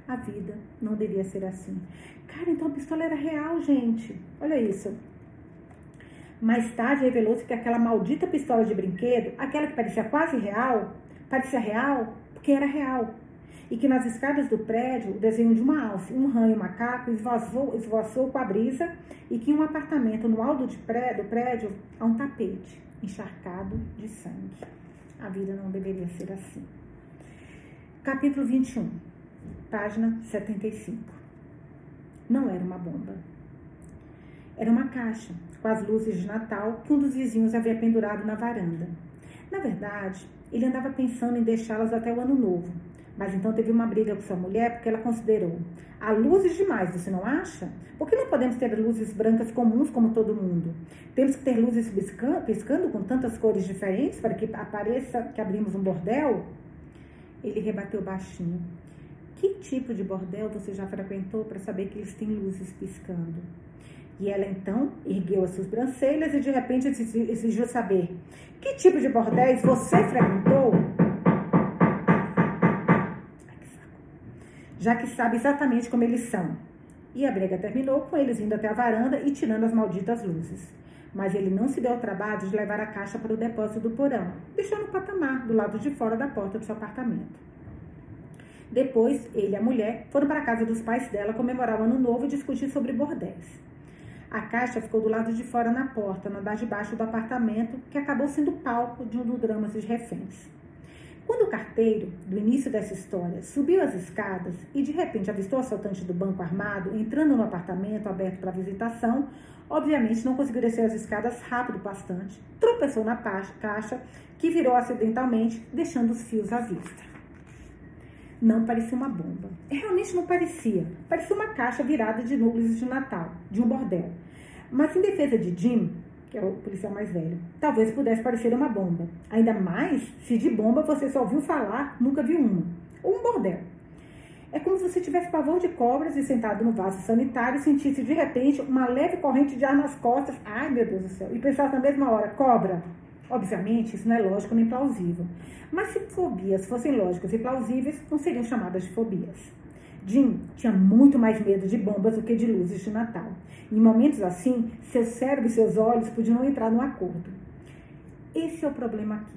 A vida não devia ser assim. Cara, então a pistola era real, gente. Olha isso. Mais tarde revelou-se que aquela maldita pistola de brinquedo, aquela que parecia quase real, parecia real porque era real. E que nas escadas do prédio, o desenho de uma alce, um um macaco esvoaçou, esvoaçou com a brisa e que em um apartamento no alto de do prédio há um tapete encharcado de sangue. A vida não deveria ser assim. Capítulo 21, página 75. Não era uma bomba. Era uma caixa com as luzes de Natal que um dos vizinhos havia pendurado na varanda. Na verdade, ele andava pensando em deixá-las até o ano novo, mas então teve uma briga com sua mulher porque ela considerou há luzes demais, você não acha? Por que não podemos ter luzes brancas comuns como todo mundo? Temos que ter luzes piscando, piscando com tantas cores diferentes para que apareça que abrimos um bordel? Ele rebateu baixinho. Que tipo de bordel você já frequentou para saber que eles têm luzes piscando? E ela então ergueu as sobrancelhas e de repente exigiu saber: Que tipo de bordéis você frequentou? Já que sabe exatamente como eles são. E a briga terminou com eles indo até a varanda e tirando as malditas luzes. Mas ele não se deu ao trabalho de levar a caixa para o depósito do porão, deixou no patamar, do lado de fora da porta do seu apartamento. Depois, ele e a mulher foram para a casa dos pais dela comemorar o ano novo e discutir sobre bordéis. A caixa ficou do lado de fora na porta, no andar de baixo do apartamento, que acabou sendo palco de um dos dramas dos reféns. Quando o carteiro, do início dessa história, subiu as escadas e de repente avistou o assaltante do banco armado entrando no apartamento aberto para visitação, obviamente não conseguiu descer as escadas rápido bastante, tropeçou na caixa, que virou acidentalmente, deixando os fios à vista. Não parecia uma bomba. Realmente não parecia. Parecia uma caixa virada de núcleos de Natal, de um bordel. Mas em defesa de Jim, que é o policial mais velho, talvez pudesse parecer uma bomba. Ainda mais se de bomba você só ouviu falar, nunca viu uma. Ou um bordel. É como se você tivesse pavor de cobras e sentado no vaso sanitário sentisse de repente uma leve corrente de ar nas costas. Ai, meu Deus do céu. E pensasse na mesma hora, cobra. Obviamente, isso não é lógico nem plausível. Mas se fobias fossem lógicas e plausíveis, não seriam chamadas de fobias. Jim tinha muito mais medo de bombas do que de luzes de Natal. Em momentos assim, seu cérebro e seus olhos podiam entrar num acordo. Esse é o problema aqui.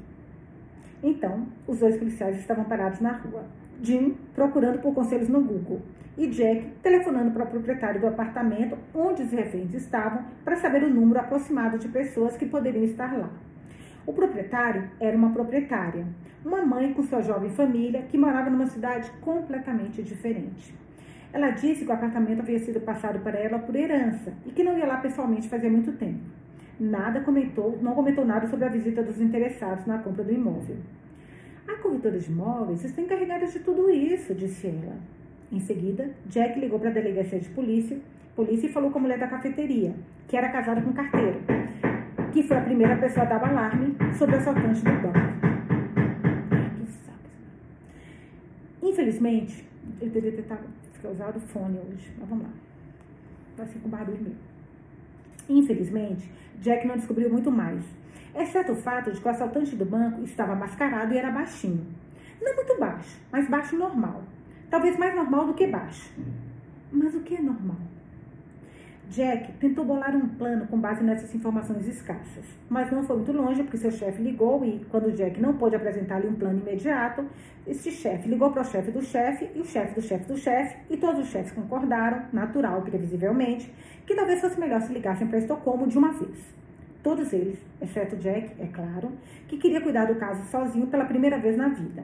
Então, os dois policiais estavam parados na rua. Jim procurando por conselhos no Google e Jack telefonando para o proprietário do apartamento onde os reféns estavam para saber o número aproximado de pessoas que poderiam estar lá. O proprietário era uma proprietária, uma mãe com sua jovem família que morava numa cidade completamente diferente. Ela disse que o apartamento havia sido passado para ela por herança e que não ia lá pessoalmente fazia muito tempo. Nada comentou, não comentou nada sobre a visita dos interessados na compra do imóvel. A corretora de imóveis está encarregada de tudo isso, disse ela. Em seguida, Jack ligou para a delegacia de polícia, polícia e falou com a mulher da cafeteria, que era casada com um carteiro que foi a primeira pessoa a dar alarme sobre o assaltante do banco. Infelizmente, eu deveria ter usado fone hoje, mas vamos lá. Vai ser com barulho mesmo. Infelizmente, Jack não descobriu muito mais, exceto o fato de que o assaltante do banco estava mascarado e era baixinho. Não muito baixo, mas baixo normal. Talvez mais normal do que baixo. Mas o que é normal? Jack tentou bolar um plano com base nessas informações escassas, mas não foi muito longe porque seu chefe ligou e, quando Jack não pôde apresentar-lhe um plano imediato, este chefe ligou para o chefe do chefe e o chefe do chefe do chefe e todos os chefes concordaram, natural previsivelmente, que talvez fosse melhor se ligassem para Estocolmo de uma vez. Todos eles, exceto Jack, é claro, que queria cuidar do caso sozinho pela primeira vez na vida.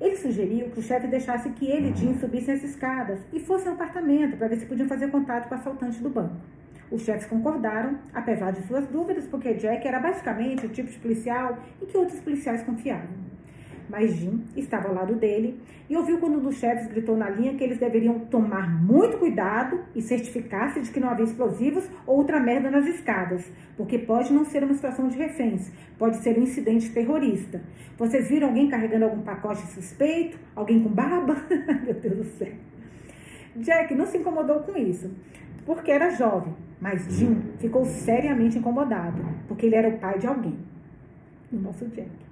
Ele sugeriu que o chefe deixasse que ele e Jim subissem as escadas e fossem ao apartamento para ver se podiam fazer contato com o assaltante do banco. Os chefes concordaram, apesar de suas dúvidas, porque Jack era basicamente o tipo de policial em que outros policiais confiavam mas Jim estava ao lado dele e ouviu quando um dos chefes gritou na linha que eles deveriam tomar muito cuidado e certificar-se de que não havia explosivos ou outra merda nas escadas, porque pode não ser uma situação de reféns, pode ser um incidente terrorista. Vocês viram alguém carregando algum pacote suspeito? Alguém com barba? [laughs] Meu Deus do céu. Jack não se incomodou com isso, porque era jovem, mas Jim ficou seriamente incomodado, porque ele era o pai de alguém. O nosso Jack.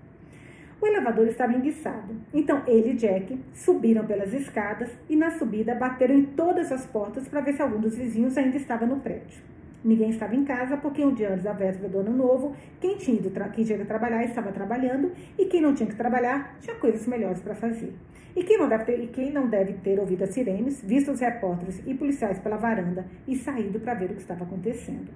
O elevador estava enguiçado. Então ele e Jack subiram pelas escadas e na subida bateram em todas as portas para ver se algum dos vizinhos ainda estava no prédio. Ninguém estava em casa porque um dia antes da véspera do ano novo, quem tinha, ido quem tinha que trabalhar estava trabalhando e quem não tinha que trabalhar tinha coisas melhores para fazer. E quem, não deve ter, e quem não deve ter ouvido as sirenes, visto os repórteres e policiais pela varanda e saído para ver o que estava acontecendo.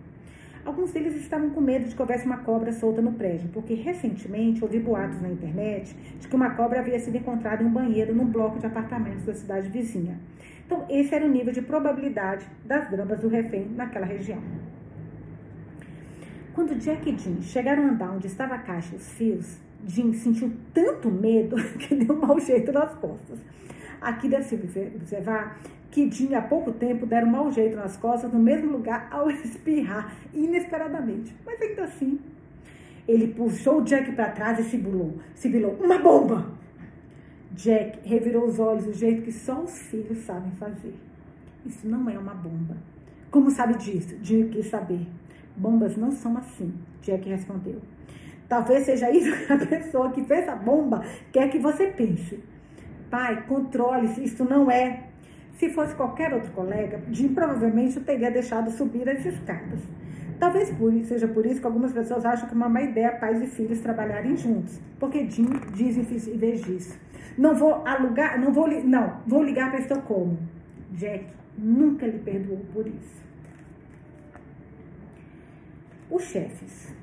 Alguns deles estavam com medo de que houvesse uma cobra solta no prédio, porque recentemente ouvi boatos na internet de que uma cobra havia sido encontrada em um banheiro num bloco de apartamentos da cidade vizinha. Então, esse era o nível de probabilidade das dramas do refém naquela região. Quando Jack e Jim chegaram a andar onde estava a caixa e os fios, Jim sentiu tanto medo [laughs] que deu um mau jeito nas costas. Aqui deve se observar que tinha há pouco tempo deram um mau jeito nas costas no mesmo lugar ao [laughs] espirrar inesperadamente. Mas ainda assim, ele puxou Jack para trás e sibilou, sibilou, uma bomba! Jack revirou os olhos do jeito que só os filhos sabem fazer. Isso não é uma bomba. Como sabe disso? Jim quis saber. Bombas não são assim, Jack respondeu. Talvez seja isso que a pessoa que fez a bomba quer que você pense. Pai, controle-se, isso não é se fosse qualquer outro colega, Jim provavelmente o teria deixado subir as escadas. Talvez por, seja por isso que algumas pessoas acham que é uma má ideia pais e filhos trabalharem juntos, porque Jim diz em vez disso: não vou alugar, não vou, não, vou ligar para Estocolmo. Jack nunca lhe perdoou por isso. Os chefes,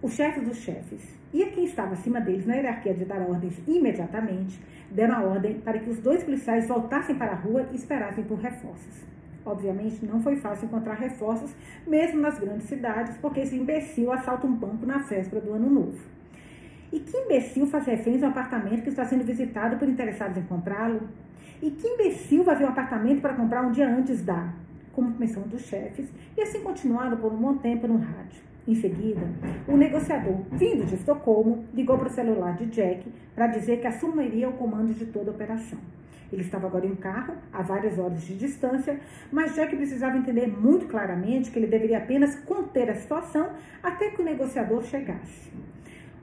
os chefes dos chefes e a quem estava acima deles na hierarquia de dar ordens imediatamente, deram a ordem para que os dois policiais voltassem para a rua e esperassem por reforços. Obviamente, não foi fácil encontrar reforços, mesmo nas grandes cidades, porque esse imbecil assalta um banco na véspera do ano novo. E que imbecil faz reféns um apartamento que está sendo visitado por interessados em comprá-lo? E que imbecil vai ver um apartamento para comprar um dia antes da? Como menção dos chefes, e assim continuaram por um bom tempo no rádio. Em seguida, o negociador, vindo de Estocolmo, ligou para o celular de Jack para dizer que assumiria o comando de toda a operação. Ele estava agora em carro, a várias horas de distância, mas Jack precisava entender muito claramente que ele deveria apenas conter a situação até que o negociador chegasse.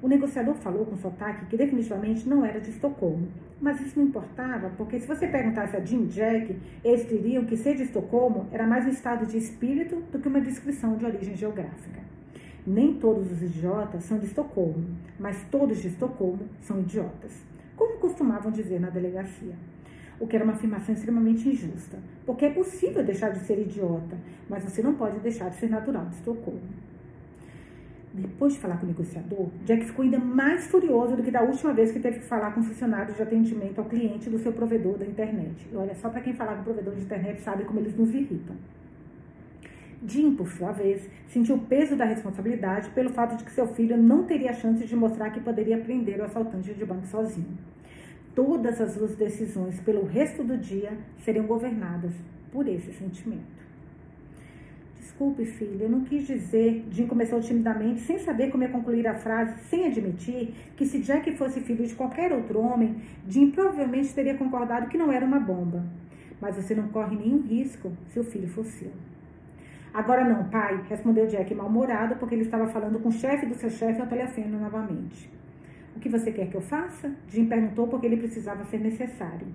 O negociador falou com sotaque que definitivamente não era de Estocolmo. Mas isso não importava, porque se você perguntasse a Jim Jack, eles diriam que ser de Estocolmo era mais um estado de espírito do que uma descrição de origem geográfica. Nem todos os idiotas são de Estocolmo, mas todos de Estocolmo são idiotas, como costumavam dizer na delegacia. O que era uma afirmação extremamente injusta, porque é possível deixar de ser idiota, mas você não pode deixar de ser natural de Estocolmo. Depois de falar com o negociador, Jack ficou ainda mais furioso do que da última vez que teve que falar com o funcionário de atendimento ao cliente do seu provedor da internet. E olha, só para quem falar com o provedor de internet sabe como eles nos irritam. Jim, por sua vez, sentiu o peso da responsabilidade pelo fato de que seu filho não teria chance de mostrar que poderia prender o assaltante de banco sozinho. Todas as suas decisões pelo resto do dia seriam governadas por esse sentimento. Desculpe, filho, eu não quis dizer. Jim começou timidamente, sem saber como ia concluir a frase, sem admitir que se Jack fosse filho de qualquer outro homem, Jim provavelmente teria concordado que não era uma bomba. Mas você não corre nenhum risco se o filho fosse seu. Agora não, pai, respondeu Jack mal-humorado, porque ele estava falando com o chefe do seu chefe ao novamente. O que você quer que eu faça? Jim perguntou porque ele precisava ser necessário.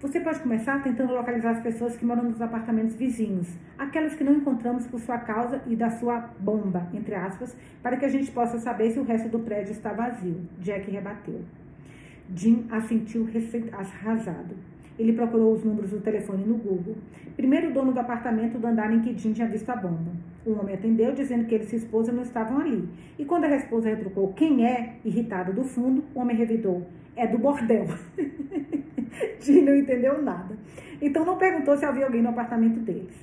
Você pode começar tentando localizar as pessoas que moram nos apartamentos vizinhos, aquelas que não encontramos por sua causa e da sua bomba, entre aspas, para que a gente possa saber se o resto do prédio está vazio. Jack rebateu. Jim assentiu arrasado. Ele procurou os números do telefone no Google. Primeiro o dono do apartamento do andar em que Jim tinha visto a bomba. O homem atendeu, dizendo que ele e sua esposa não estavam ali. E quando a esposa retrucou quem é, irritado do fundo, o homem revidou: É do bordel. [laughs] Jim não entendeu nada. Então não perguntou se havia alguém no apartamento deles.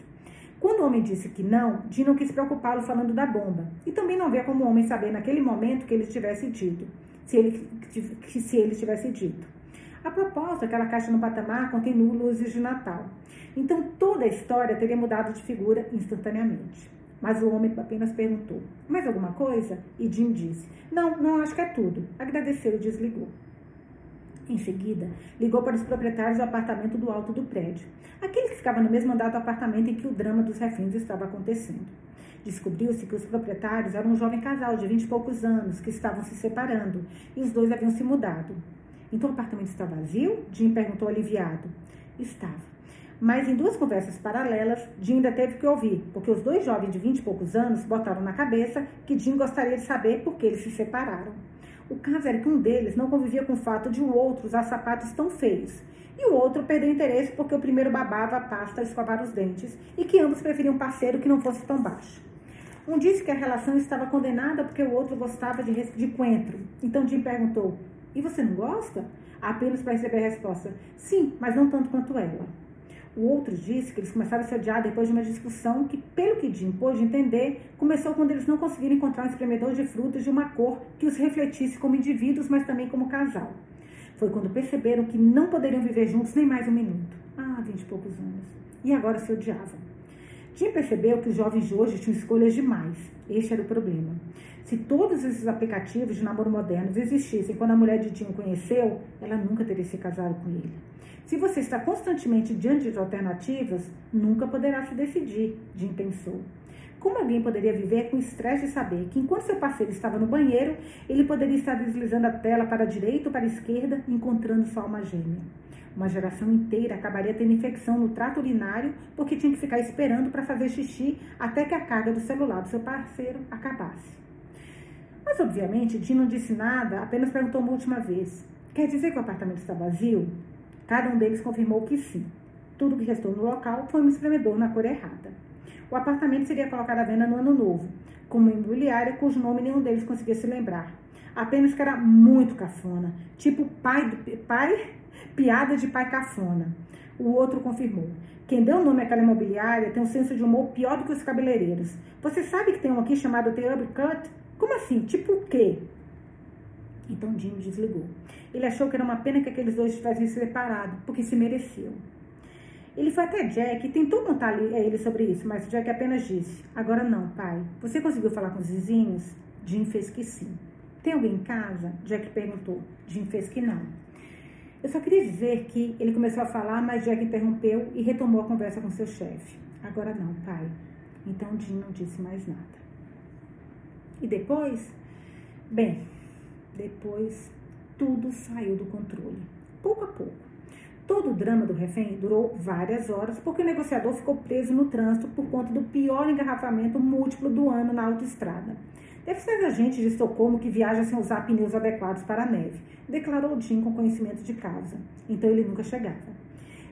Quando o homem disse que não, Jim não quis preocupá-lo falando da bomba. E também não havia como o homem saber naquele momento que ele tivesse dito. Se ele, se ele tivesse dito. A propósito, aquela caixa no patamar contém luzes de Natal. Então toda a história teria mudado de figura instantaneamente. Mas o homem apenas perguntou: Mais alguma coisa? E Jim disse: Não, não acho que é tudo. Agradeceu e desligou. Em seguida, ligou para os proprietários do apartamento do alto do prédio, aquele que ficava no mesmo andar do apartamento em que o drama dos reféns estava acontecendo. Descobriu-se que os proprietários eram um jovem casal de vinte e poucos anos que estavam se separando e os dois haviam se mudado. Então o apartamento está vazio? Jim perguntou aliviado. Estava. Mas em duas conversas paralelas, Jim ainda teve que ouvir, porque os dois jovens de vinte e poucos anos botaram na cabeça que Jim gostaria de saber por que eles se separaram. O caso era que um deles não convivia com o fato de o outro usar sapatos tão feios, e o outro perdeu interesse porque o primeiro babava a pasta a escovar os dentes, e que ambos preferiam um parceiro que não fosse tão baixo. Um disse que a relação estava condenada porque o outro gostava de, de coentro. Então Jim perguntou: E você não gosta? Apenas para receber a resposta: Sim, mas não tanto quanto ela. O outro disse que eles começaram a se odiar depois de uma discussão que, pelo que Jim pôde entender, começou quando eles não conseguiram encontrar um espremedor de frutas de uma cor que os refletisse como indivíduos, mas também como casal. Foi quando perceberam que não poderiam viver juntos nem mais um minuto. Ah, vinte e poucos anos. E agora se odiavam. Jim percebeu que os jovens de hoje tinham escolhas demais. Este era o problema. Se todos esses aplicativos de namoro modernos existissem quando a mulher de Jim o conheceu, ela nunca teria se casado com ele. Se você está constantemente diante de alternativas, nunca poderá se decidir, Jim pensou. Como alguém poderia viver com o estresse de saber que enquanto seu parceiro estava no banheiro, ele poderia estar deslizando a tela para a direita ou para a esquerda, encontrando sua alma gêmea? Uma geração inteira acabaria tendo infecção no trato urinário porque tinha que ficar esperando para fazer xixi até que a carga do celular do seu parceiro acabasse. Mas, obviamente, Jim não disse nada, apenas perguntou uma última vez: Quer dizer que o apartamento está vazio? Cada um deles confirmou que sim. Tudo que restou no local foi um espremedor na cor errada. O apartamento seria colocado à venda no ano novo, com uma imobiliária cujo nome nenhum deles conseguia se lembrar. Apenas que era muito cafona, tipo pai, pai [laughs] piada de pai cafona. O outro confirmou. Quem deu o nome àquela imobiliária tem um senso de humor pior do que os cabeleireiros. Você sabe que tem um aqui chamado The Uppercut? Como assim? Tipo o quê? Então Jim desligou. Ele achou que era uma pena que aqueles dois tivessem se separado, porque se mereciam. Ele foi até Jack e tentou contar a ele sobre isso, mas Jack apenas disse: Agora não, pai. Você conseguiu falar com os vizinhos? Jim fez que sim. Tem alguém em casa? Jack perguntou. Jim fez que não. Eu só queria dizer que ele começou a falar, mas Jack interrompeu e retomou a conversa com seu chefe. Agora não, pai. Então Jim não disse mais nada. E depois? Bem, depois tudo saiu do controle, pouco a pouco. Todo o drama do refém durou várias horas porque o negociador ficou preso no trânsito por conta do pior engarrafamento múltiplo do ano na autoestrada. Deve ser a gente de Estocolmo que viaja sem usar pneus adequados para a neve, declarou Jim com conhecimento de causa. Então ele nunca chegava.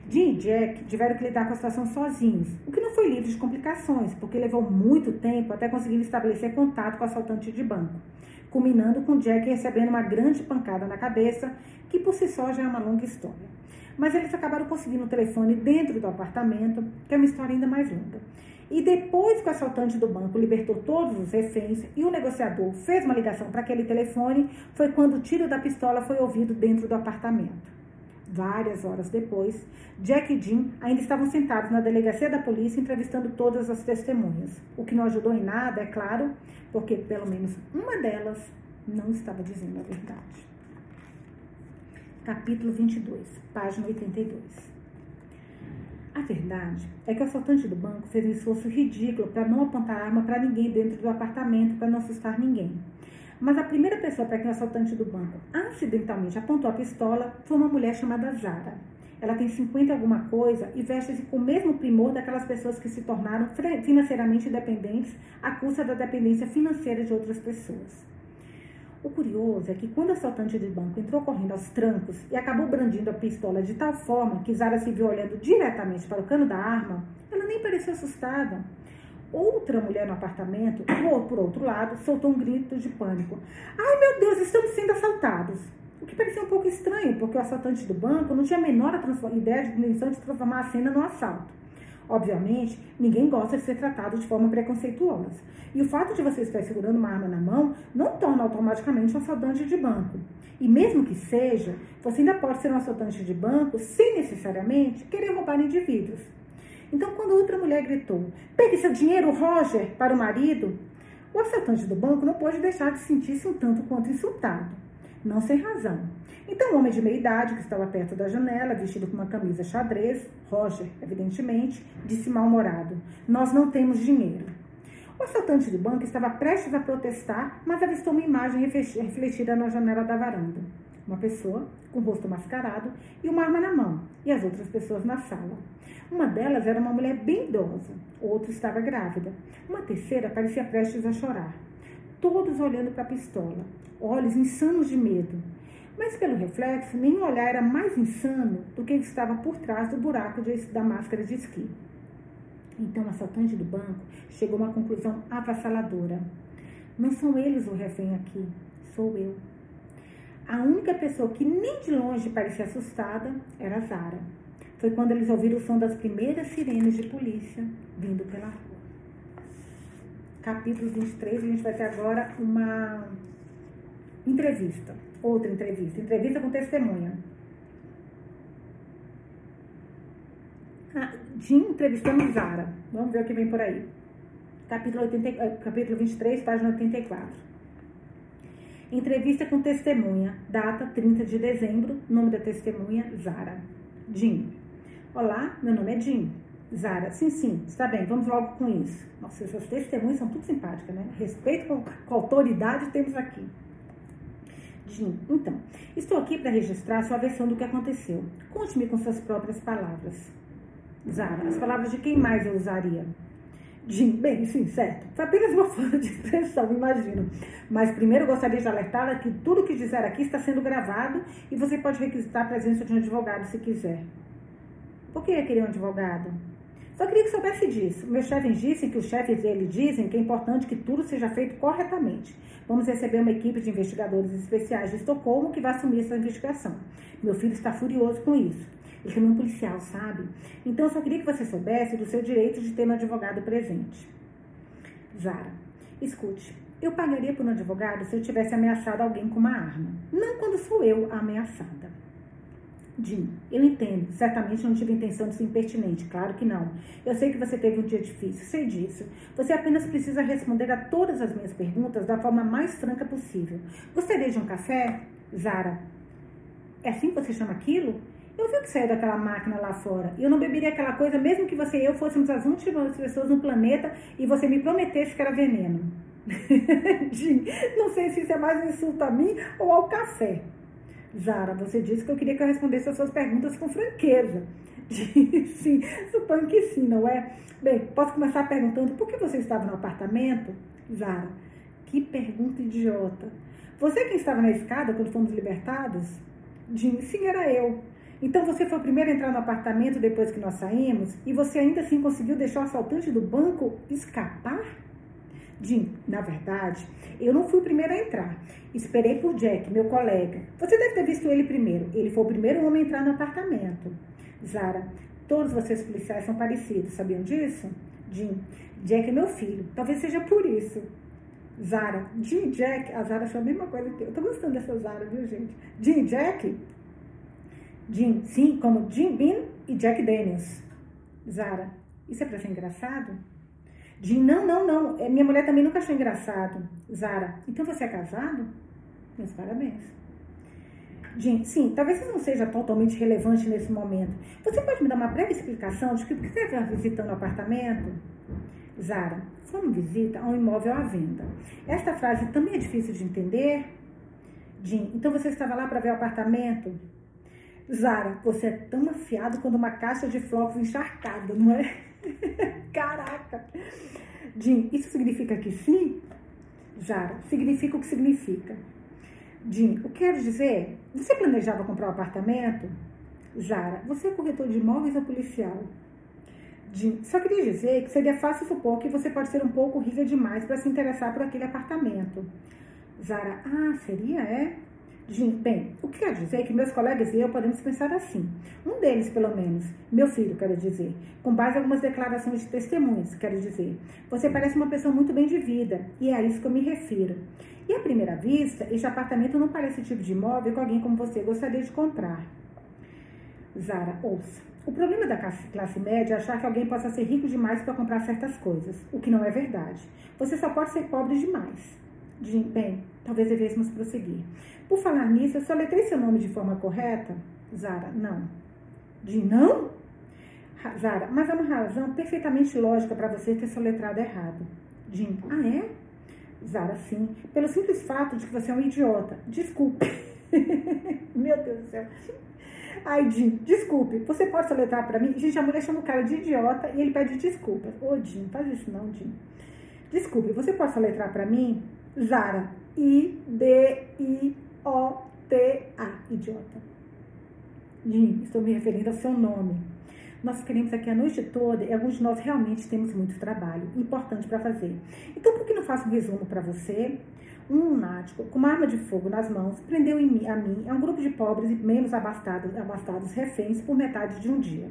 Jim e Jack tiveram que lidar com a situação sozinhos, o que não foi livre de complicações, porque levou muito tempo até conseguir estabelecer contato com o assaltante de banco culminando com Jack recebendo uma grande pancada na cabeça, que por si só já é uma longa história. Mas eles acabaram conseguindo o telefone dentro do apartamento, que é uma história ainda mais longa. E depois que o assaltante do banco libertou todos os reféns e o negociador fez uma ligação para aquele telefone, foi quando o tiro da pistola foi ouvido dentro do apartamento. Várias horas depois, Jack e Jim ainda estavam sentados na delegacia da polícia entrevistando todas as testemunhas. O que não ajudou em nada, é claro, porque pelo menos uma delas não estava dizendo a verdade. Capítulo 22, página 82. A verdade é que o assaltante do banco fez um esforço ridículo para não apontar arma para ninguém dentro do apartamento para não assustar ninguém. Mas a primeira pessoa para quem o assaltante do banco acidentalmente apontou a pistola foi uma mulher chamada Zara. Ela tem 50 alguma coisa e veste-se com o mesmo primor daquelas pessoas que se tornaram financeiramente independentes à custa da dependência financeira de outras pessoas. O curioso é que quando o assaltante de banco entrou correndo aos trancos e acabou brandindo a pistola de tal forma que Zara se viu olhando diretamente para o cano da arma, ela nem pareceu assustada. Outra mulher no apartamento, por outro lado, soltou um grito de pânico. Ai meu Deus, estamos sendo assaltados! O que parecia um pouco estranho, porque o assaltante do banco não tinha a menor ideia de intenção de transformar a cena num assalto. Obviamente, ninguém gosta de ser tratado de forma preconceituosa. E o fato de você estar segurando uma arma na mão não torna automaticamente um assaltante de banco. E mesmo que seja, você ainda pode ser um assaltante de banco sem necessariamente querer roubar indivíduos. Então, quando outra mulher gritou: Pegue seu dinheiro, Roger, para o marido, o assaltante do banco não pode deixar de sentir-se um tanto quanto insultado. Não sem razão. Então, o homem de meia idade, que estava perto da janela, vestido com uma camisa xadrez, Roger, evidentemente, disse mal-humorado: Nós não temos dinheiro. O assaltante do banco estava prestes a protestar, mas avistou uma imagem refletida na janela da varanda. Uma pessoa com o rosto mascarado e uma arma na mão, e as outras pessoas na sala. Uma delas era uma mulher bem idosa, outra estava grávida. Uma terceira parecia prestes a chorar. Todos olhando para a pistola, olhos insanos de medo. Mas pelo reflexo, nenhum olhar era mais insano do que estava por trás do buraco de, da máscara de esqui. Então o assaltante do banco chegou a uma conclusão avassaladora. Não são eles o refém aqui, sou eu. A única pessoa que nem de longe parecia assustada era Zara. Foi quando eles ouviram o som das primeiras sirenes de polícia vindo pela rua. Capítulo 23, a gente vai ter agora uma entrevista. Outra entrevista. Entrevista com testemunha. Ah, Jim entrevistando Zara. Vamos ver o que vem por aí. Capítulo, 80, eh, capítulo 23, página 84. Entrevista com testemunha. Data 30 de dezembro. Nome da testemunha, Zara. Jim. Olá, meu nome é Jim. Zara, sim, sim, está bem, vamos logo com isso. Nossa, essas testemunhas são tudo simpáticas, né? Respeito com, com autoridade temos aqui. Jim, então, estou aqui para registrar sua versão do que aconteceu. Conte-me com suas próprias palavras. Zara, as palavras de quem mais eu usaria? Jim, bem, sim, certo. Foi apenas uma [laughs] forma de expressão, imagino. Mas primeiro gostaria de alertá-la que tudo que dizer aqui está sendo gravado e você pode requisitar a presença de um advogado se quiser. Por que ia querer um advogado? Só queria que soubesse disso. Meus chefes dizem que os chefes dele dizem que é importante que tudo seja feito corretamente. Vamos receber uma equipe de investigadores especiais de Estocolmo que vai assumir essa investigação. Meu filho está furioso com isso. Também é um policial, sabe? Então eu só queria que você soubesse do seu direito de ter um advogado presente. Zara, escute. Eu pagaria por um advogado se eu tivesse ameaçado alguém com uma arma. Não quando sou eu a ameaçada. Jim, eu entendo. Certamente não tive intenção de ser impertinente. Claro que não. Eu sei que você teve um dia difícil. Sei disso. Você apenas precisa responder a todas as minhas perguntas da forma mais franca possível. Gostaria de um café? Zara. É assim que você chama aquilo? Eu vi o que saiu daquela máquina lá fora. E eu não beberia aquela coisa, mesmo que você e eu fôssemos as últimas pessoas no planeta e você me prometesse que era veneno. [laughs] Não sei se isso é mais um insulto a mim ou ao café. Zara, você disse que eu queria que eu respondesse as suas perguntas com franqueza. [laughs] sim, suponho que sim, não é? Bem, posso começar perguntando por que você estava no apartamento? Zara, que pergunta idiota. Você que estava na escada quando fomos libertados? Jim, sim, era eu. Então você foi o primeiro a entrar no apartamento depois que nós saímos e você ainda assim conseguiu deixar o assaltante do banco escapar? Jim, na verdade, eu não fui o primeiro a entrar. Esperei por Jack, meu colega. Você deve ter visto ele primeiro. Ele foi o primeiro homem a entrar no apartamento. Zara, todos vocês policiais são parecidos, sabiam disso? Jim, Jack é meu filho. Talvez seja por isso. Zara, Jim Jack, a Zara achou a mesma coisa que eu. Eu tô gostando dessa Zara, viu, gente? Jim Jack? Jim, sim, como Jim Bean e Jack Daniels. Zara, isso é pra ser engraçado? Jim, não, não, não. É, minha mulher também nunca achou engraçado. Zara, então você é casado? Meus parabéns. Jim, sim, talvez isso não seja totalmente relevante nesse momento. Você pode me dar uma breve explicação de que por que você está visitando o apartamento? Zara, uma visita a um imóvel à venda. Esta frase também é difícil de entender? Jim, então você estava lá para ver o apartamento? Zara, você é tão afiado quanto uma caixa de flocos encharcada, não é? [laughs] Caraca! Jim, isso significa que sim? Zara, significa o que significa. Jim, o que quero dizer? Você planejava comprar um apartamento? Zara, você é corretor de imóveis ou policial? Jim, só queria dizer que seria fácil supor que você pode ser um pouco rica demais para se interessar por aquele apartamento. Zara, ah, seria, é? Bem, o que quer dizer é que meus colegas e eu podemos pensar assim. Um deles, pelo menos, meu filho, quero dizer, com base em algumas declarações de testemunhas, quero dizer. Você parece uma pessoa muito bem de vida, e é a isso que eu me refiro. E à primeira vista, este apartamento não parece o tipo de imóvel que alguém como você gostaria de comprar. Zara, ouça. O problema da classe média é achar que alguém possa ser rico demais para comprar certas coisas, o que não é verdade. Você só pode ser pobre demais. Bem, talvez devêssemos prosseguir. Por falar nisso, eu soletrei seu nome de forma correta? Zara, não. Jim, não? Zara, mas há uma razão perfeitamente lógica para você ter soletrado errado. Jim, ah é? Zara, sim. Pelo simples fato de que você é um idiota. Desculpe. [laughs] Meu Deus do céu. Ai, Jim, desculpe. Você pode soletrar para mim? Gente, a mulher chama o cara de idiota e ele pede desculpas. Ô, Jim, faz isso não, Jim. Desculpe, você pode soletrar para mim? Zara. I-D-I-O-T-A. Idiota. Jim, estou me referindo ao seu nome. Nós queremos aqui a noite toda e alguns de nós realmente temos muito trabalho importante para fazer. Então, por que não faço um resumo para você? Um lunático, com uma arma de fogo nas mãos, prendeu a mim a um grupo de pobres e menos abastados, abastados reféns por metade de um dia.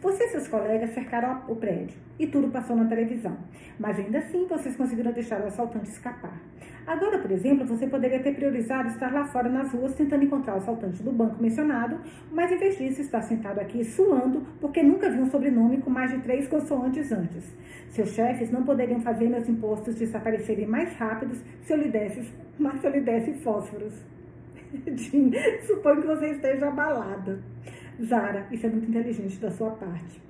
Você e seus colegas cercaram o prédio e tudo passou na televisão. Mas ainda assim, vocês conseguiram deixar o assaltante escapar. Agora, por exemplo, você poderia ter priorizado estar lá fora nas ruas tentando encontrar o assaltante do banco mencionado, mas em vez disso está sentado aqui suando porque nunca viu um sobrenome com mais de três consoantes antes. Seus chefes não poderiam fazer meus impostos desaparecerem mais rápidos se eu lhe desse, mas se eu lhe desse fósforos. [laughs] Jim, suponho que você esteja abalada. Zara, isso é muito inteligente da sua parte.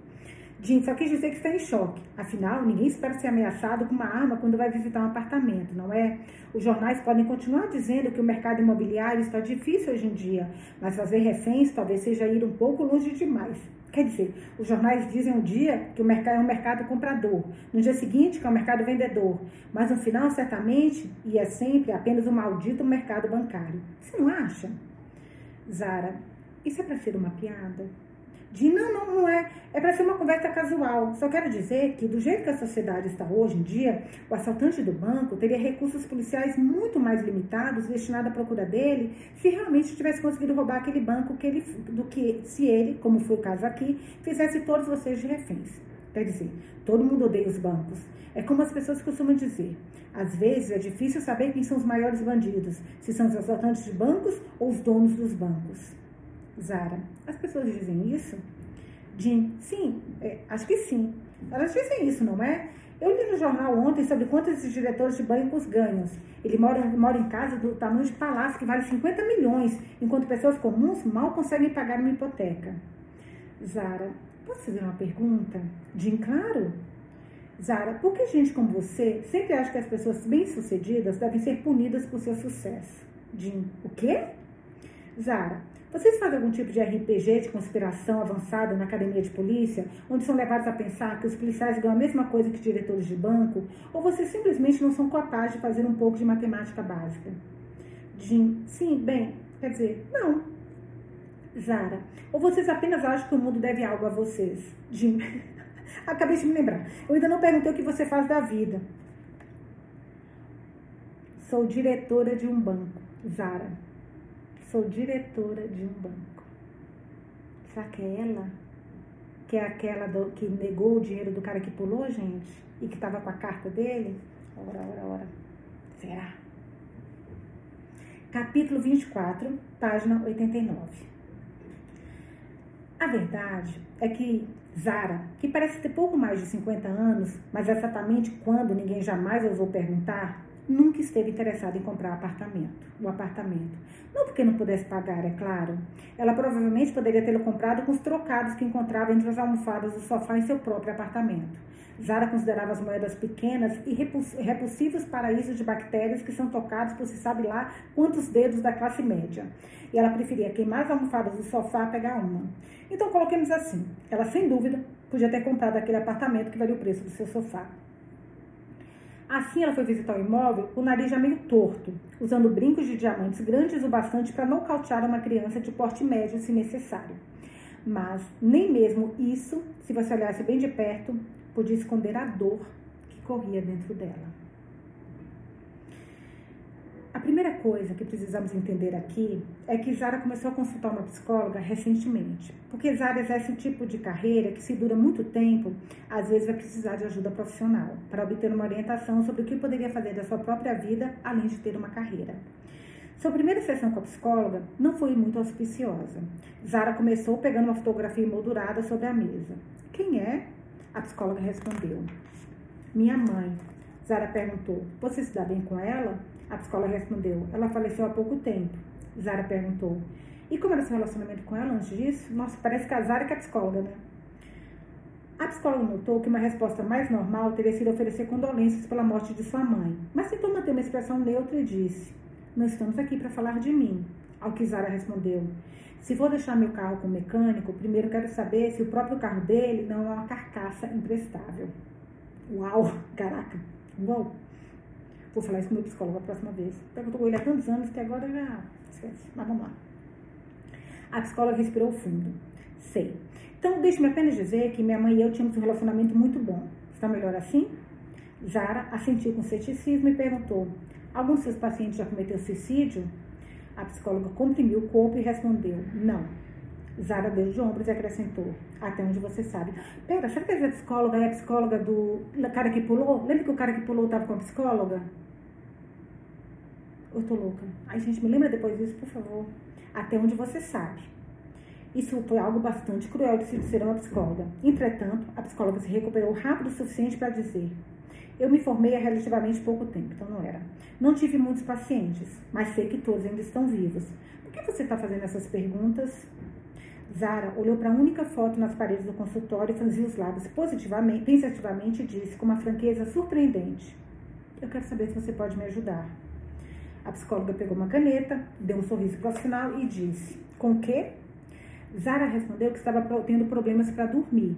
Jim só quis dizer que está em choque. Afinal, ninguém espera ser ameaçado com uma arma quando vai visitar um apartamento, não é? Os jornais podem continuar dizendo que o mercado imobiliário está difícil hoje em dia, mas fazer reféns talvez seja ir um pouco longe demais. Quer dizer, os jornais dizem um dia que o mercado é um mercado comprador, no dia seguinte que é um mercado vendedor, mas no final, certamente, e é sempre apenas um maldito mercado bancário. Você não acha? Zara, isso é para ser uma piada? De não, não, não é. É para ser uma conversa casual. Só quero dizer que, do jeito que a sociedade está hoje em dia, o assaltante do banco teria recursos policiais muito mais limitados destinados à procura dele se realmente tivesse conseguido roubar aquele banco que ele, do que se ele, como foi o caso aqui, fizesse todos vocês de reféns. Quer dizer, todo mundo odeia os bancos. É como as pessoas costumam dizer. Às vezes é difícil saber quem são os maiores bandidos, se são os assaltantes de bancos ou os donos dos bancos. Zara, as pessoas dizem isso? Jim, sim, é, acho que sim. Elas dizem isso, não é? Eu li no jornal ontem sobre quantos esses diretores de bancos ganham. Ele mora, mora em casa do tamanho de palácio que vale 50 milhões, enquanto pessoas comuns mal conseguem pagar uma hipoteca. Zara, posso fazer uma pergunta? Jim, claro. Zara, por que gente como você sempre acha que as pessoas bem-sucedidas devem ser punidas por seu sucesso? Jim, o quê? Zara, vocês fazem algum tipo de RPG de conspiração avançada na academia de polícia, onde são levados a pensar que os policiais ganham a mesma coisa que diretores de banco? Ou vocês simplesmente não são capazes de fazer um pouco de matemática básica? Jim, sim, bem, quer dizer, não. Zara, ou vocês apenas acham que o mundo deve algo a vocês? Jim, [laughs] acabei de me lembrar. Eu ainda não perguntei o que você faz da vida. Sou diretora de um banco. Zara. Sou diretora de um banco. Será que é ela? Que é aquela do, que negou o dinheiro do cara que pulou, gente? E que estava com a carta dele? Ora, ora, ora. Será? Capítulo 24, página 89. A verdade é que Zara, que parece ter pouco mais de 50 anos, mas exatamente quando ninguém jamais ousou perguntar, nunca esteve interessada em comprar apartamento, o apartamento. Não porque não pudesse pagar, é claro. Ela provavelmente poderia tê-lo comprado com os trocados que encontrava entre as almofadas do sofá em seu próprio apartamento. Zara considerava as moedas pequenas e repulsivos paraísos de bactérias que são tocados por se sabe lá quantos dedos da classe média. E ela preferia queimar as almofadas do sofá a pegar uma. Então coloquemos assim: ela sem dúvida podia ter comprado aquele apartamento que valia o preço do seu sofá. Assim, ela foi visitar o imóvel o nariz já meio torto, usando brincos de diamantes grandes o bastante para nocautear uma criança de porte médio, se necessário. Mas nem mesmo isso, se você olhasse bem de perto, podia esconder a dor que corria dentro dela. A primeira coisa que precisamos entender aqui é que Zara começou a consultar uma psicóloga recentemente, porque Zara exerce um tipo de carreira que, se dura muito tempo, às vezes vai precisar de ajuda profissional para obter uma orientação sobre o que poderia fazer da sua própria vida além de ter uma carreira. Sua primeira sessão com a psicóloga não foi muito auspiciosa. Zara começou pegando uma fotografia emoldurada sobre a mesa. Quem é? A psicóloga respondeu: Minha mãe. Zara perguntou: Você se dá bem com ela? A psicóloga respondeu: Ela faleceu há pouco tempo. Zara perguntou: E como era seu relacionamento com ela antes disso? Nossa, parece que a Zara que é a psicóloga, né? A psicóloga notou que uma resposta mais normal teria sido oferecer condolências pela morte de sua mãe, mas tentou manter uma expressão neutra e disse: Não estamos aqui para falar de mim. Ao que Zara respondeu: se for deixar meu carro com o mecânico, primeiro quero saber se o próprio carro dele não é uma carcaça imprestável. Uau, [laughs] caraca, uau. Vou falar isso com o meu psicólogo a próxima vez. Perguntou ele há tantos anos que agora já esquece. Mas vamos lá. A psicóloga respirou fundo. Sei. Então, deixe-me apenas dizer que minha mãe e eu tínhamos um relacionamento muito bom. Está melhor assim? Zara assentiu com ceticismo e perguntou: Algum dos seus pacientes já cometeu suicídio? A psicóloga comprimiu o corpo e respondeu: Não. Zara deu de ombros e acrescentou: Até onde você sabe. Pera, será que essa psicóloga é a psicóloga do cara que pulou? Lembra que o cara que pulou estava com a psicóloga? Eu tô louca. Ai, gente, me lembra depois disso, por favor. Até onde você sabe. Isso foi algo bastante cruel de se dizer a uma psicóloga. Entretanto, a psicóloga se recuperou rápido o suficiente para dizer: eu me formei há relativamente pouco tempo, então não era. Não tive muitos pacientes, mas sei que todos ainda estão vivos. Por que você está fazendo essas perguntas? Zara olhou para a única foto nas paredes do consultório e franziu os lábios positivamente, pensativamente e disse com uma franqueza surpreendente: Eu quero saber se você pode me ajudar. A psicóloga pegou uma caneta, deu um sorriso profissional e disse: Com o quê? Zara respondeu que estava tendo problemas para dormir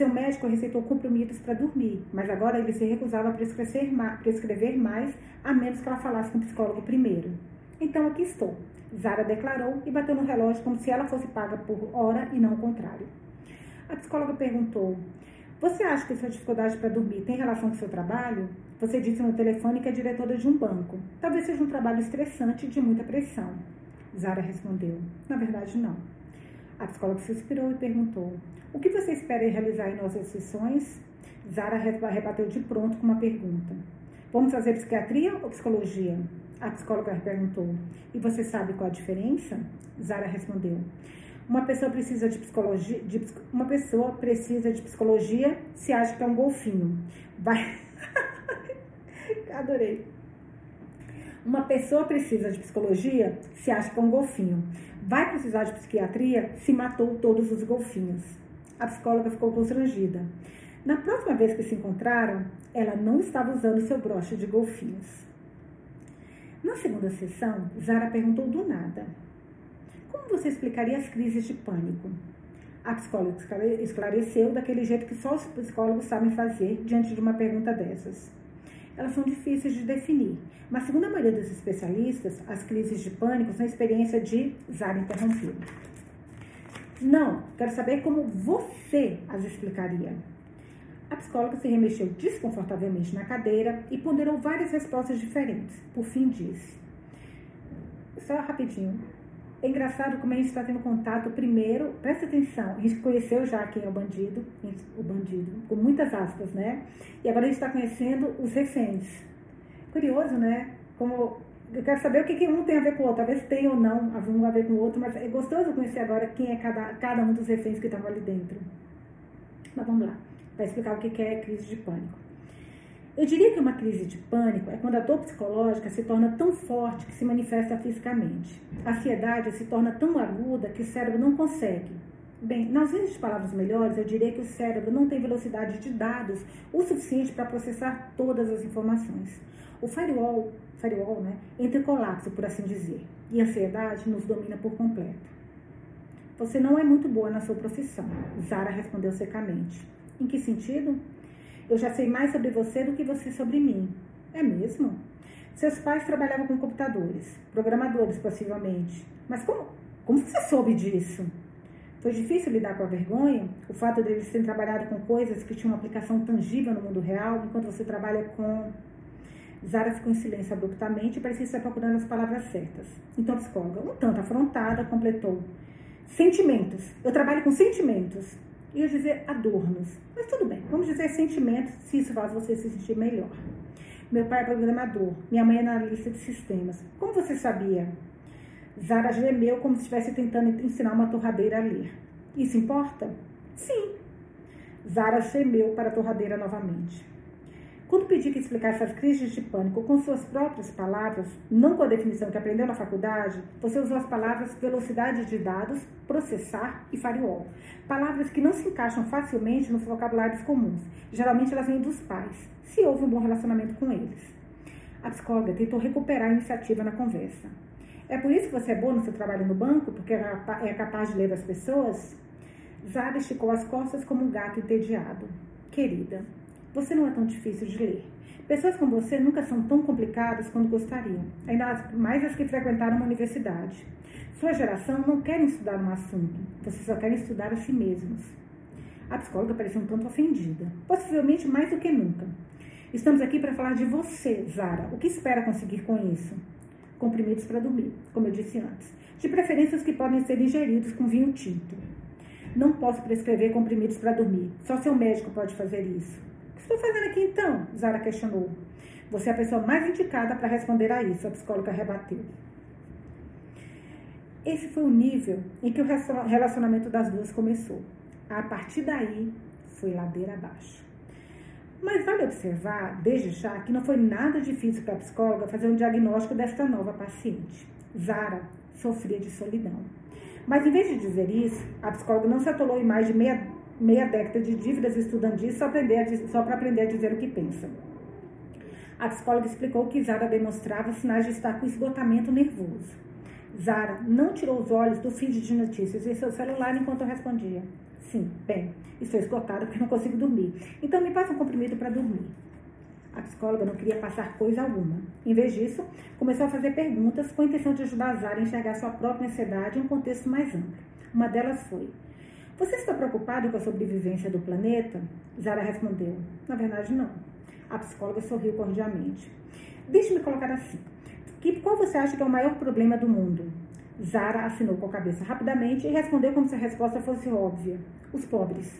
seu médico receitou comprimidos para dormir, mas agora ele se recusava a prescrever mais, a menos que ela falasse com o psicólogo primeiro. Então aqui estou. Zara declarou e bateu no relógio como se ela fosse paga por hora e não o contrário. A psicóloga perguntou: Você acha que sua dificuldade para dormir tem relação com seu trabalho? Você disse no telefone que é diretora de um banco. Talvez seja um trabalho estressante e de muita pressão. Zara respondeu: Na verdade, não. A psicóloga suspirou e perguntou: O que você espera realizar em nossas sessões? Zara rebateu de pronto com uma pergunta: Vamos fazer psiquiatria ou psicologia? A psicóloga perguntou: E você sabe qual a diferença? Zara respondeu: Uma pessoa precisa de psicologia, de, uma pessoa precisa de psicologia se acha que é um golfinho. Vai. [laughs] Adorei. Uma pessoa precisa de psicologia se acha que é um golfinho. Vai precisar de psiquiatria se matou todos os golfinhos. A psicóloga ficou constrangida. Na próxima vez que se encontraram, ela não estava usando seu broche de golfinhos. Na segunda sessão, Zara perguntou do nada: Como você explicaria as crises de pânico? A psicóloga esclareceu daquele jeito que só os psicólogos sabem fazer diante de uma pergunta dessas elas são difíceis de definir. Mas, segundo a maioria dos especialistas, as crises de pânico são experiência de Zara interrompido. Não, quero saber como você as explicaria. A psicóloga se remexeu desconfortavelmente na cadeira e ponderou várias respostas diferentes. Por fim, disse: Só rapidinho, é engraçado como a gente está tendo contato primeiro, presta atenção, a gente conheceu já quem é o bandido, o bandido, com muitas aspas, né? E agora a gente está conhecendo os reféns. Curioso, né? Como eu quero saber o que, que um tem a ver com o outro. Talvez tenha ou não um a ver com o outro, mas é gostoso conhecer agora quem é cada, cada um dos reféns que estavam ali dentro. Mas vamos lá, para explicar o que é crise de pânico. Eu diria que uma crise de pânico é quando a dor psicológica se torna tão forte que se manifesta fisicamente. A ansiedade se torna tão aguda que o cérebro não consegue. Bem, nas vezes de palavras melhores, eu diria que o cérebro não tem velocidade de dados o suficiente para processar todas as informações. O firewall, firewall né, entra em colapso, por assim dizer, e a ansiedade nos domina por completo. Você não é muito boa na sua profissão, Zara respondeu secamente. Em que sentido? Eu já sei mais sobre você do que você sobre mim. É mesmo? Seus pais trabalhavam com computadores, programadores possivelmente. Mas como, como você soube disso? Foi difícil lidar com a vergonha? O fato deles terem trabalhado com coisas que tinham uma aplicação tangível no mundo real, enquanto você trabalha com. Zara ficou em silêncio abruptamente e parecia estar procurando as palavras certas. Então a psicóloga, um tanto afrontada, completou: Sentimentos. Eu trabalho com sentimentos ia dizer adornos. Mas tudo bem, vamos dizer sentimentos, se isso faz você se sentir melhor. Meu pai é programador, minha mãe é analista de sistemas. Como você sabia? Zara gemeu como se estivesse tentando ensinar uma torradeira a ler. Isso importa? Sim. Zara gemeu para a torradeira novamente. Quando pedi que explicasse as crises de pânico com suas próprias palavras, não com a definição que aprendeu na faculdade, você usou as palavras velocidade de dados, processar e firewall. Palavras que não se encaixam facilmente nos vocabulários comuns. Geralmente elas vêm dos pais, se houve um bom relacionamento com eles. A psicóloga tentou recuperar a iniciativa na conversa. É por isso que você é boa no seu trabalho no banco, porque é capaz de ler as pessoas? Zara esticou as costas como um gato entediado. Querida, você não é tão difícil de ler. Pessoas como você nunca são tão complicadas quanto gostariam, ainda mais as que frequentaram uma universidade. Sua geração não quer estudar um assunto, vocês só querem estudar a si mesmos. A psicóloga parecia um tanto ofendida, possivelmente mais do que nunca. Estamos aqui para falar de você, Zara. O que espera conseguir com isso? Comprimidos para dormir, como eu disse antes. De preferências que podem ser ingeridos com vinho tinto. Não posso prescrever comprimidos para dormir. Só seu médico pode fazer isso estou fazendo aqui então? Zara questionou. Você é a pessoa mais indicada para responder a isso, a psicóloga rebateu. Esse foi o nível em que o relacionamento das duas começou. A partir daí, foi ladeira abaixo. Mas vale observar, desde já, que não foi nada difícil para a psicóloga fazer um diagnóstico desta nova paciente. Zara sofria de solidão. Mas em vez de dizer isso, a psicóloga não se atolou em mais de meia meia década de dívidas estudantis só, só para aprender a dizer o que pensa. A psicóloga explicou que Zara demonstrava sinais de estar com esgotamento nervoso. Zara não tirou os olhos do feed de notícias em seu celular enquanto eu respondia. Sim, bem, estou esgotada porque não consigo dormir. Então me passa um comprimido para dormir. A psicóloga não queria passar coisa alguma. Em vez disso, começou a fazer perguntas com a intenção de ajudar Zara a enxergar sua própria ansiedade em um contexto mais amplo. Uma delas foi: você está preocupado com a sobrevivência do planeta? Zara respondeu: Na verdade, não. A psicóloga sorriu cordialmente. Deixe-me colocar assim: que, qual você acha que é o maior problema do mundo? Zara assinou com a cabeça rapidamente e respondeu como se a resposta fosse óbvia: os pobres.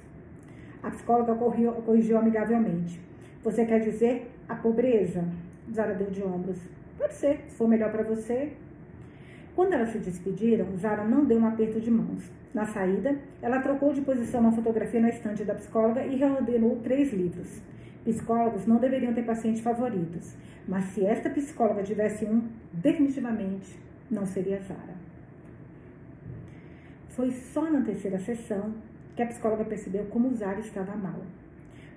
A psicóloga corrigiu, corrigiu amigavelmente. Você quer dizer a pobreza? Zara deu de ombros. Pode ser, se for melhor para você. Quando elas se despediram, Zara não deu um aperto de mãos. Na saída, ela trocou de posição uma fotografia na estante da psicóloga e reordenou três livros. Psicólogos não deveriam ter pacientes favoritos, mas se esta psicóloga tivesse um, definitivamente não seria Zara. Foi só na terceira sessão que a psicóloga percebeu como Zara estava mal.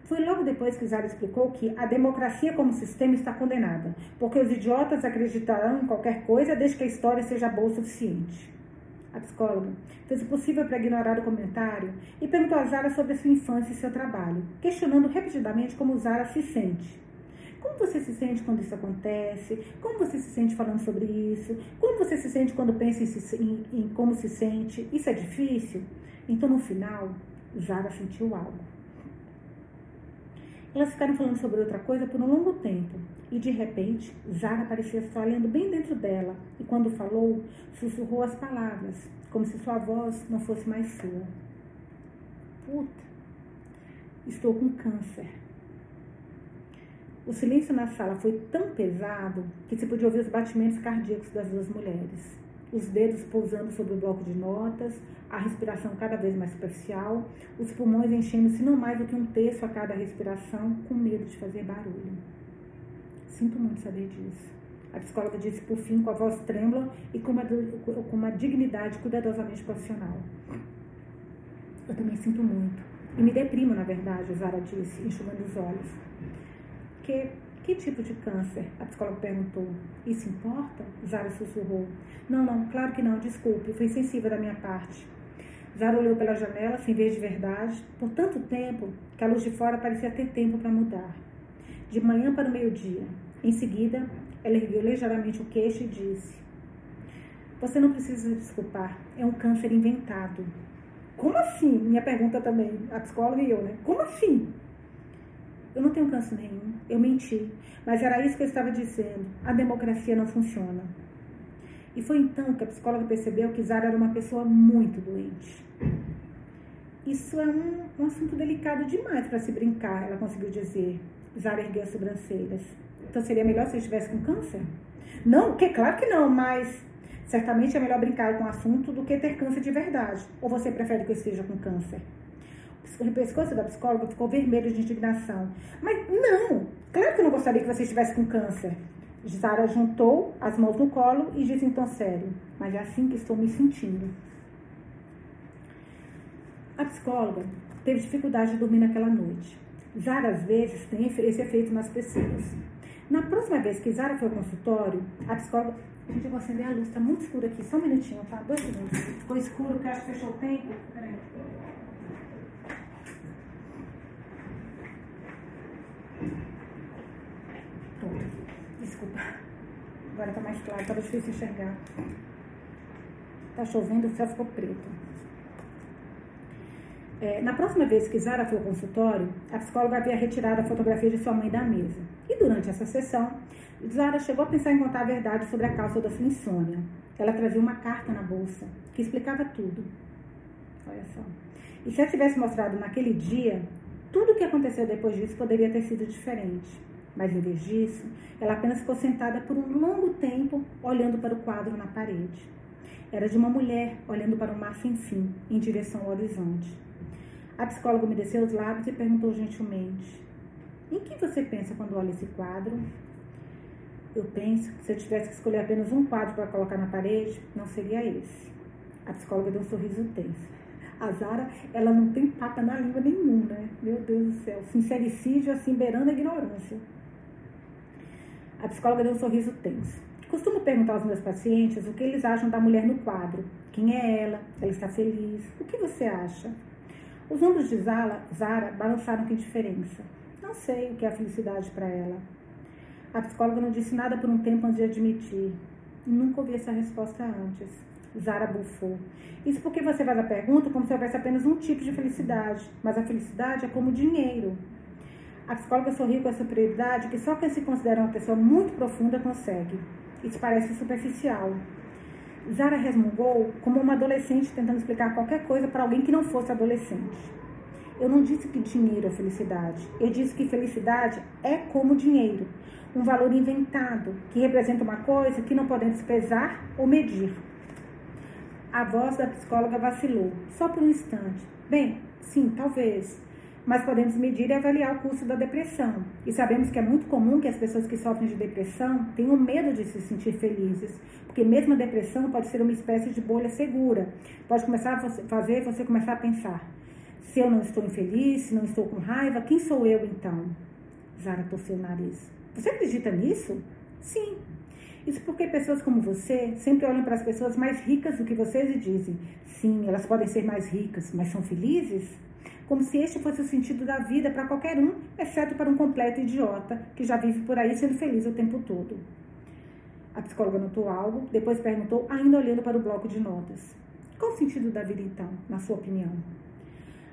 Foi logo depois que Zara explicou que a democracia como sistema está condenada, porque os idiotas acreditarão em qualquer coisa desde que a história seja boa o suficiente. A psicóloga fez o possível para ignorar o comentário e perguntou a Zara sobre a sua infância e seu trabalho, questionando repetidamente como Zara se sente. Como você se sente quando isso acontece? Como você se sente falando sobre isso? Como você se sente quando pensa em, em, em como se sente? Isso é difícil? Então, no final, Zara sentiu algo. Elas ficaram falando sobre outra coisa por um longo tempo. E de repente, Zara parecia estar olhando bem dentro dela. E quando falou, sussurrou as palavras, como se sua voz não fosse mais sua. Puta, estou com câncer. O silêncio na sala foi tão pesado que se podia ouvir os batimentos cardíacos das duas mulheres. Os dedos pousando sobre o bloco de notas, a respiração cada vez mais superficial, os pulmões enchendo-se não mais do que um terço a cada respiração, com medo de fazer barulho. Sinto muito saber disso. A psicóloga disse por fim com a voz trêmula e com uma, com uma dignidade cuidadosamente profissional. Eu também sinto muito. E me deprimo, na verdade, Zara disse, enxugando os olhos. Que que tipo de câncer? A psicóloga perguntou. Isso importa? Zara sussurrou. Não, não, claro que não, desculpe, foi sensível da minha parte. Zara olhou pela janela, sem ver de verdade, por tanto tempo que a luz de fora parecia ter tempo para mudar. De manhã para o meio-dia. Em seguida, ela ergueu ligeiramente o queixo e disse: Você não precisa se desculpar, é um câncer inventado. Como assim? Minha pergunta também, a psicóloga e eu, né? Como assim? Eu não tenho câncer nenhum, eu menti. Mas era isso que eu estava dizendo. A democracia não funciona. E foi então que a psicóloga percebeu que Zara era uma pessoa muito doente. Isso é um, um assunto delicado demais para se brincar, ela conseguiu dizer. Zara ergueu as sobrancelhas. Então seria melhor se eu estivesse com câncer? Não, que claro que não, mas certamente é melhor brincar com o assunto do que ter câncer de verdade. Ou você prefere que eu esteja com câncer? O pescoço da psicóloga ficou vermelho de indignação. Mas não, claro que eu não gostaria que você estivesse com câncer. Zara juntou as mãos no colo e disse em tom sério, mas é assim que estou me sentindo. A psicóloga teve dificuldade de dormir naquela noite. Zara, às vezes, tem esse efeito nas pessoas. Na próxima vez que Zara foi ao consultório, a psicóloga. Gente vai acender a luz, tá muito escuro aqui, só um minutinho, tá? Dois minutos. Ficou escuro, que acho que fechou o tempo. Peraí. Pronto. Desculpa. Agora tá mais claro, tava difícil enxergar. Tá chovendo, o céu ficou preto. É, na próxima vez que Zara foi ao consultório, a psicóloga havia retirado a fotografia de sua mãe da mesa. E durante essa sessão, Zara chegou a pensar em contar a verdade sobre a causa da sua insônia. Ela trazia uma carta na bolsa que explicava tudo. Olha só. E se ela tivesse mostrado naquele dia, tudo o que aconteceu depois disso poderia ter sido diferente. Mas em vez disso, ela apenas ficou sentada por um longo tempo olhando para o quadro na parede. Era de uma mulher olhando para o mar sem fim, em direção ao horizonte. A psicóloga umedeceu os lábios e perguntou gentilmente: Em que você pensa quando olha esse quadro? Eu penso que se eu tivesse que escolher apenas um quadro para colocar na parede, não seria esse. A psicóloga deu um sorriso tenso. A Zara, ela não tem pata na língua nenhum, né? Meu Deus do céu. Sincericídio, assim, beirando a ignorância. A psicóloga deu um sorriso tenso. Costumo perguntar aos meus pacientes o que eles acham da mulher no quadro. Quem é ela? Ela está feliz? O que você acha? Os ombros de Zara, Zara balançaram com indiferença. Não sei o que é a felicidade para ela. A psicóloga não disse nada por um tempo antes de admitir. Nunca ouvi essa resposta antes. Zara bufou. Isso porque você faz a pergunta como se houvesse apenas um tipo de felicidade, mas a felicidade é como dinheiro. A psicóloga sorriu com a superioridade que só quem se considera uma pessoa muito profunda consegue. Isso parece superficial. Zara resmungou como uma adolescente tentando explicar qualquer coisa para alguém que não fosse adolescente. Eu não disse que dinheiro é felicidade. Eu disse que felicidade é como dinheiro, um valor inventado que representa uma coisa que não podemos pesar ou medir. A voz da psicóloga vacilou, só por um instante. Bem, sim, talvez. Mas podemos medir e avaliar o custo da depressão. E sabemos que é muito comum que as pessoas que sofrem de depressão tenham medo de se sentir felizes. Porque mesmo a depressão pode ser uma espécie de bolha segura. Pode começar a fazer você começar a pensar: se eu não estou infeliz, se não estou com raiva, quem sou eu então? Zara torceu o nariz. Você acredita nisso? Sim, isso porque pessoas como você sempre olham para as pessoas mais ricas do que vocês e dizem: sim, elas podem ser mais ricas, mas são felizes? Como se este fosse o sentido da vida para qualquer um, exceto para um completo idiota que já vive por aí sendo feliz o tempo todo. A psicóloga notou algo, depois perguntou, ainda olhando para o bloco de notas: Qual o sentido da vida então, na sua opinião?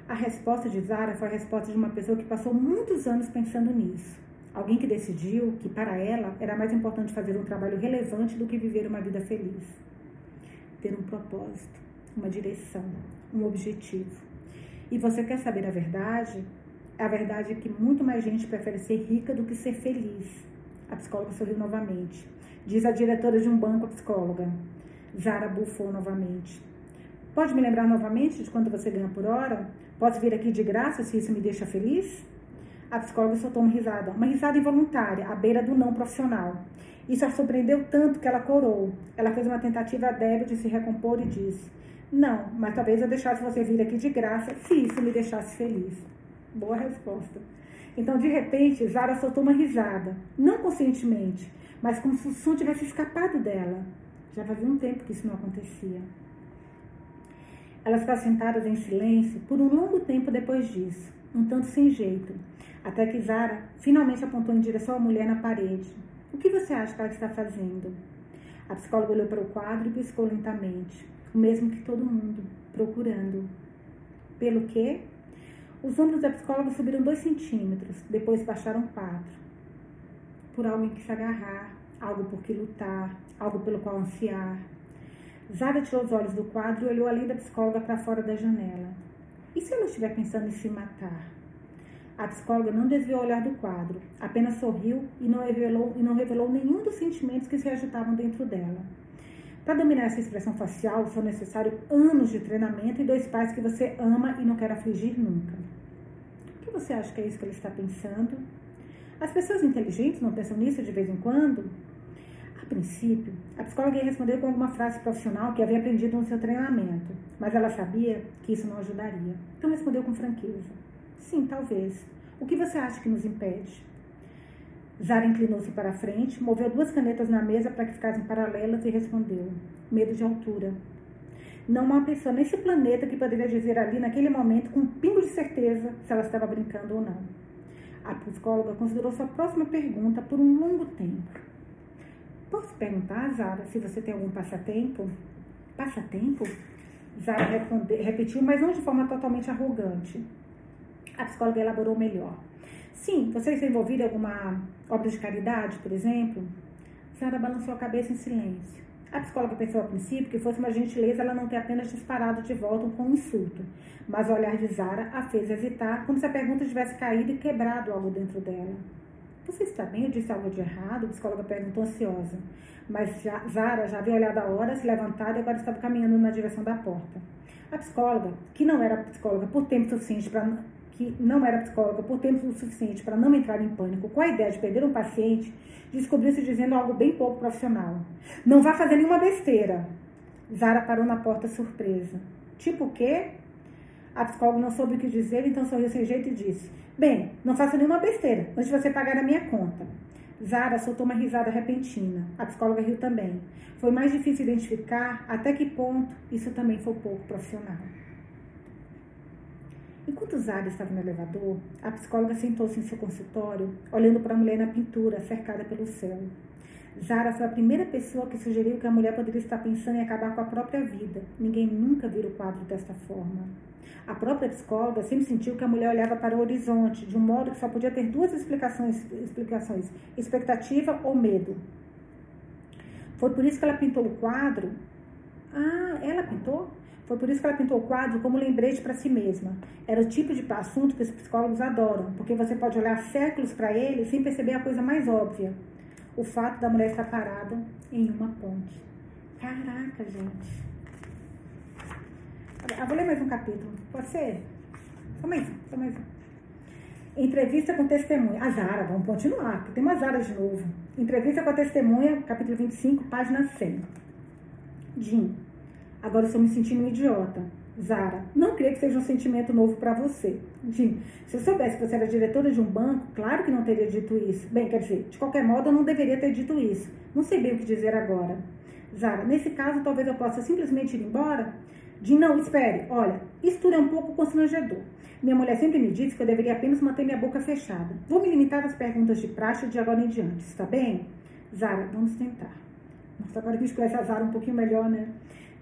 A resposta de Zara foi a resposta de uma pessoa que passou muitos anos pensando nisso. Alguém que decidiu que para ela era mais importante fazer um trabalho relevante do que viver uma vida feliz. Ter um propósito, uma direção, um objetivo. E você quer saber a verdade? A verdade é que muito mais gente prefere ser rica do que ser feliz. A psicóloga sorriu novamente. Diz a diretora de um banco, psicóloga. Zara bufou novamente. Pode me lembrar novamente de quanto você ganha por hora? Posso vir aqui de graça se isso me deixa feliz? A psicóloga soltou uma risada, uma risada involuntária, à beira do não profissional. Isso a surpreendeu tanto que ela corou. Ela fez uma tentativa débil de se recompor e disse: Não, mas talvez eu deixasse você vir aqui de graça se isso me deixasse feliz. Boa resposta. Então, de repente, Zara soltou uma risada, não conscientemente, mas como se o som tivesse escapado dela. Já fazia um tempo que isso não acontecia. Elas ficaram sentadas em silêncio por um longo tempo depois disso, um tanto sem jeito, até que Zara finalmente apontou em direção à mulher na parede. O que você acha que ela está fazendo? A psicóloga olhou para o quadro e piscou lentamente, o mesmo que todo mundo, procurando. Pelo quê? Os ombros da psicóloga subiram dois centímetros, depois baixaram quatro. Por algo em que se agarrar, algo por que lutar, algo pelo qual ansiar. Zara tirou os olhos do quadro e olhou além da psicóloga para fora da janela. E se ela estiver pensando em se matar? A psicóloga não desviou o olhar do quadro, apenas sorriu e não revelou, e não revelou nenhum dos sentimentos que se agitavam dentro dela. Para dominar essa expressão facial, são necessários anos de treinamento e dois pais que você ama e não quer afligir nunca. O que você acha que é isso que ela está pensando? As pessoas inteligentes não pensam nisso de vez em quando? A princípio, a psicóloga ia responder com alguma frase profissional que havia aprendido no seu treinamento, mas ela sabia que isso não ajudaria. Então respondeu com franqueza. Sim, talvez. O que você acha que nos impede? Zara inclinou-se para a frente, moveu duas canetas na mesa para que ficassem paralelas e respondeu: Medo de altura. Não há pessoa nesse planeta que poderia dizer ali, naquele momento, com um pingo de certeza, se ela estava brincando ou não. A psicóloga considerou sua próxima pergunta por um longo tempo. Posso perguntar, Zara, se você tem algum passatempo? Passatempo? Zara repetiu, mas não de forma totalmente arrogante. A psicóloga elaborou melhor. Sim, você está envolvido em alguma obra de caridade, por exemplo? Sara balançou a cabeça em silêncio. A psicóloga pensou a princípio que fosse uma gentileza ela não ter apenas disparado de volta com um insulto, mas o olhar de Zara a fez hesitar, como se a pergunta tivesse caído e quebrado algo dentro dela. Você está bem? Eu disse algo de errado? A psicóloga perguntou ansiosa. Mas já, Zara já havia olhado a hora, se levantado e agora estava caminhando na direção da porta. A psicóloga, que não era psicóloga por tempo suficiente para que não era psicóloga por tempo suficiente para não entrar em pânico com a ideia de perder um paciente, descobriu-se dizendo algo bem pouco profissional. Não vá fazer nenhuma besteira. Zara parou na porta surpresa. Tipo o quê? A psicóloga não soube o que dizer, então sorriu sem jeito e disse: Bem, não faça nenhuma besteira, antes de você pagar a minha conta. Zara soltou uma risada repentina. A psicóloga riu também. Foi mais difícil identificar até que ponto isso também foi pouco profissional. Enquanto Zara estava no elevador, a psicóloga sentou-se em seu consultório, olhando para a mulher na pintura, cercada pelo céu. Zara foi a primeira pessoa que sugeriu que a mulher poderia estar pensando em acabar com a própria vida. Ninguém nunca vira o quadro desta forma. A própria psicóloga sempre sentiu que a mulher olhava para o horizonte, de um modo que só podia ter duas explicações, explicações expectativa ou medo. Foi por isso que ela pintou o quadro. Ah, ela pintou? Foi por isso que ela pintou o quadro como lembrete para si mesma. Era o tipo de assunto que os psicólogos adoram, porque você pode olhar séculos para ele sem perceber a coisa mais óbvia. O fato da mulher estar parada em uma ponte. Caraca, gente. Ah, vou ler mais um capítulo. Pode ser? Só mais um, só mais um. Entrevista com testemunha. A Zara, vamos continuar, porque tem uma Zara de novo. Entrevista com a testemunha, capítulo 25, página 100. Jim. Agora estou me sentindo um idiota. Zara, não creio que seja um sentimento novo para você. Jim, se eu soubesse que você era diretora de um banco, claro que não teria dito isso. Bem, quer dizer, de qualquer modo eu não deveria ter dito isso. Não sei bem o que dizer agora. Zara, nesse caso talvez eu possa simplesmente ir embora? Jim, não, espere. Olha, isso tudo é um pouco constrangedor. Minha mulher sempre me disse que eu deveria apenas manter minha boca fechada. Vou me limitar às perguntas de praxe de agora em diante, está bem? Zara, vamos tentar. Nossa, agora que conhece a Zara um pouquinho melhor, né?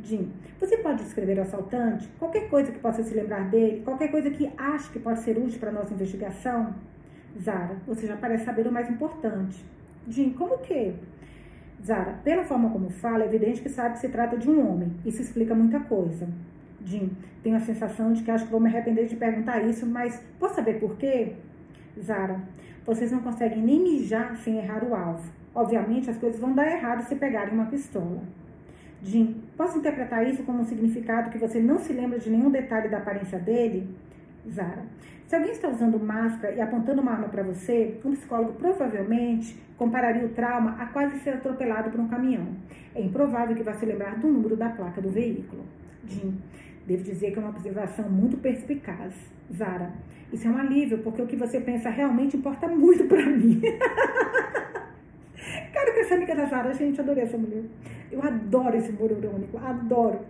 Jim, você pode descrever o assaltante? Qualquer coisa que possa se lembrar dele? Qualquer coisa que ache que pode ser útil para a nossa investigação? Zara, você já parece saber o mais importante. Jim, como que? Zara, pela forma como fala, é evidente que sabe que se trata de um homem. Isso explica muita coisa. Jim, tenho a sensação de que acho que vou me arrepender de perguntar isso, mas posso saber por quê? Zara, vocês não conseguem nem mijar sem errar o alvo. Obviamente, as coisas vão dar errado se pegarem uma pistola. Jim, posso interpretar isso como um significado que você não se lembra de nenhum detalhe da aparência dele? Zara. Se alguém está usando máscara e apontando uma arma para você, um psicólogo provavelmente compararia o trauma a quase ser atropelado por um caminhão. É improvável que vá se lembrar do número da placa do veículo. Jim, devo dizer que é uma observação muito perspicaz. Zara, isso é um alívio, porque o que você pensa realmente importa muito para mim. [laughs] Cara, que essa amiga da Zara, gente, adorei essa mulher. Eu adoro esse humor adoro.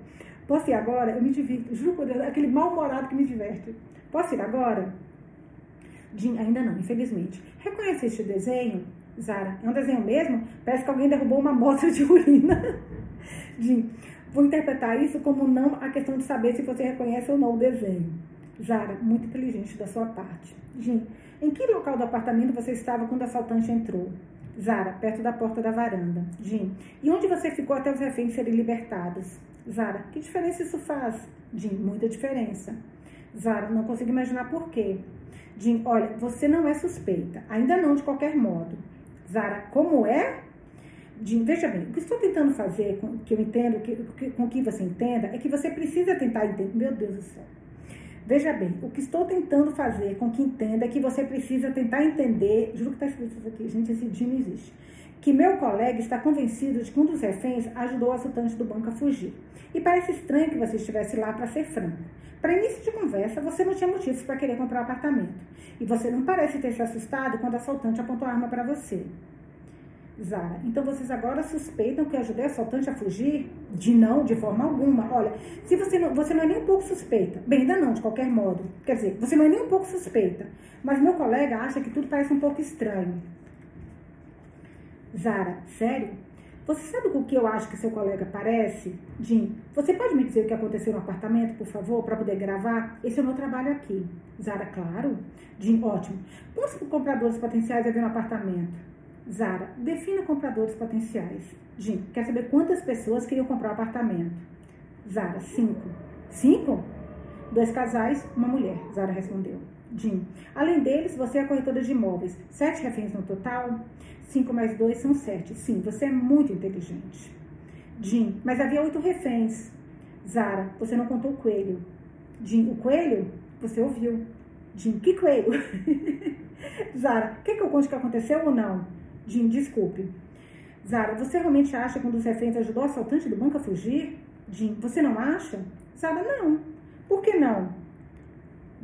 Posso ir agora? Eu me divirto, juro por Deus, aquele mal-humorado que me diverte. Posso ir agora? Jim, ainda não, infelizmente. Reconhece este desenho? Zara, é um desenho mesmo? Parece que alguém derrubou uma amostra de urina. [laughs] Jim, vou interpretar isso como não a questão de saber se você reconhece ou não o desenho. Zara, muito inteligente da sua parte. Jim, em que local do apartamento você estava quando o assaltante entrou? Zara, perto da porta da varanda. Jim, e onde você ficou até os reféns serem libertados? Zara, que diferença isso faz? Jim, muita diferença. Zara, não consigo imaginar por quê. Jim, olha, você não é suspeita. Ainda não, de qualquer modo. Zara, como é? Jim, veja bem, o que estou tentando fazer, com, que eu entendo, que, que, com que você entenda, é que você precisa tentar entender. Meu Deus do céu. Veja bem, o que estou tentando fazer com que entenda é que você precisa tentar entender. Juro que está escrito isso aqui, gente, esse dia não existe. Que meu colega está convencido de que um dos reféns ajudou o assaltante do banco a fugir. E parece estranho que você estivesse lá para ser franco. Para início de conversa, você não tinha motivos para querer comprar o um apartamento. E você não parece ter se assustado quando o assaltante apontou a arma para você. Zara. Então vocês agora suspeitam que eu ajudei o assaltante a fugir? De não, de forma alguma. Olha, se você não, você não é nem um pouco suspeita. Bem, ainda não, de qualquer modo. Quer dizer, você não é nem um pouco suspeita. Mas meu colega acha que tudo parece um pouco estranho. Zara, sério? Você sabe com o que eu acho que seu colega parece? Jim, você pode me dizer o que aconteceu no apartamento, por favor, para poder gravar? Esse é o meu trabalho aqui. Zara, claro. Jim, ótimo. Quantos compradores potenciais havia no apartamento? Zara, defina compradores potenciais. Jim, quer saber quantas pessoas queriam comprar o apartamento? Zara, cinco. Cinco? Dois casais, uma mulher, Zara respondeu. Jim, além deles, você é corretora de imóveis. Sete reféns no total? Cinco mais dois são sete. Sim, você é muito inteligente. Jim, mas havia oito reféns. Zara, você não contou o coelho. Jim, o coelho? Você ouviu. Jim, que coelho? [laughs] Zara, quer que eu conte o que aconteceu ou não? Jim, desculpe. Zara, você realmente acha que um dos reféns ajudou o assaltante do banco a fugir? Jim, você não acha? Zara, não. Por que não?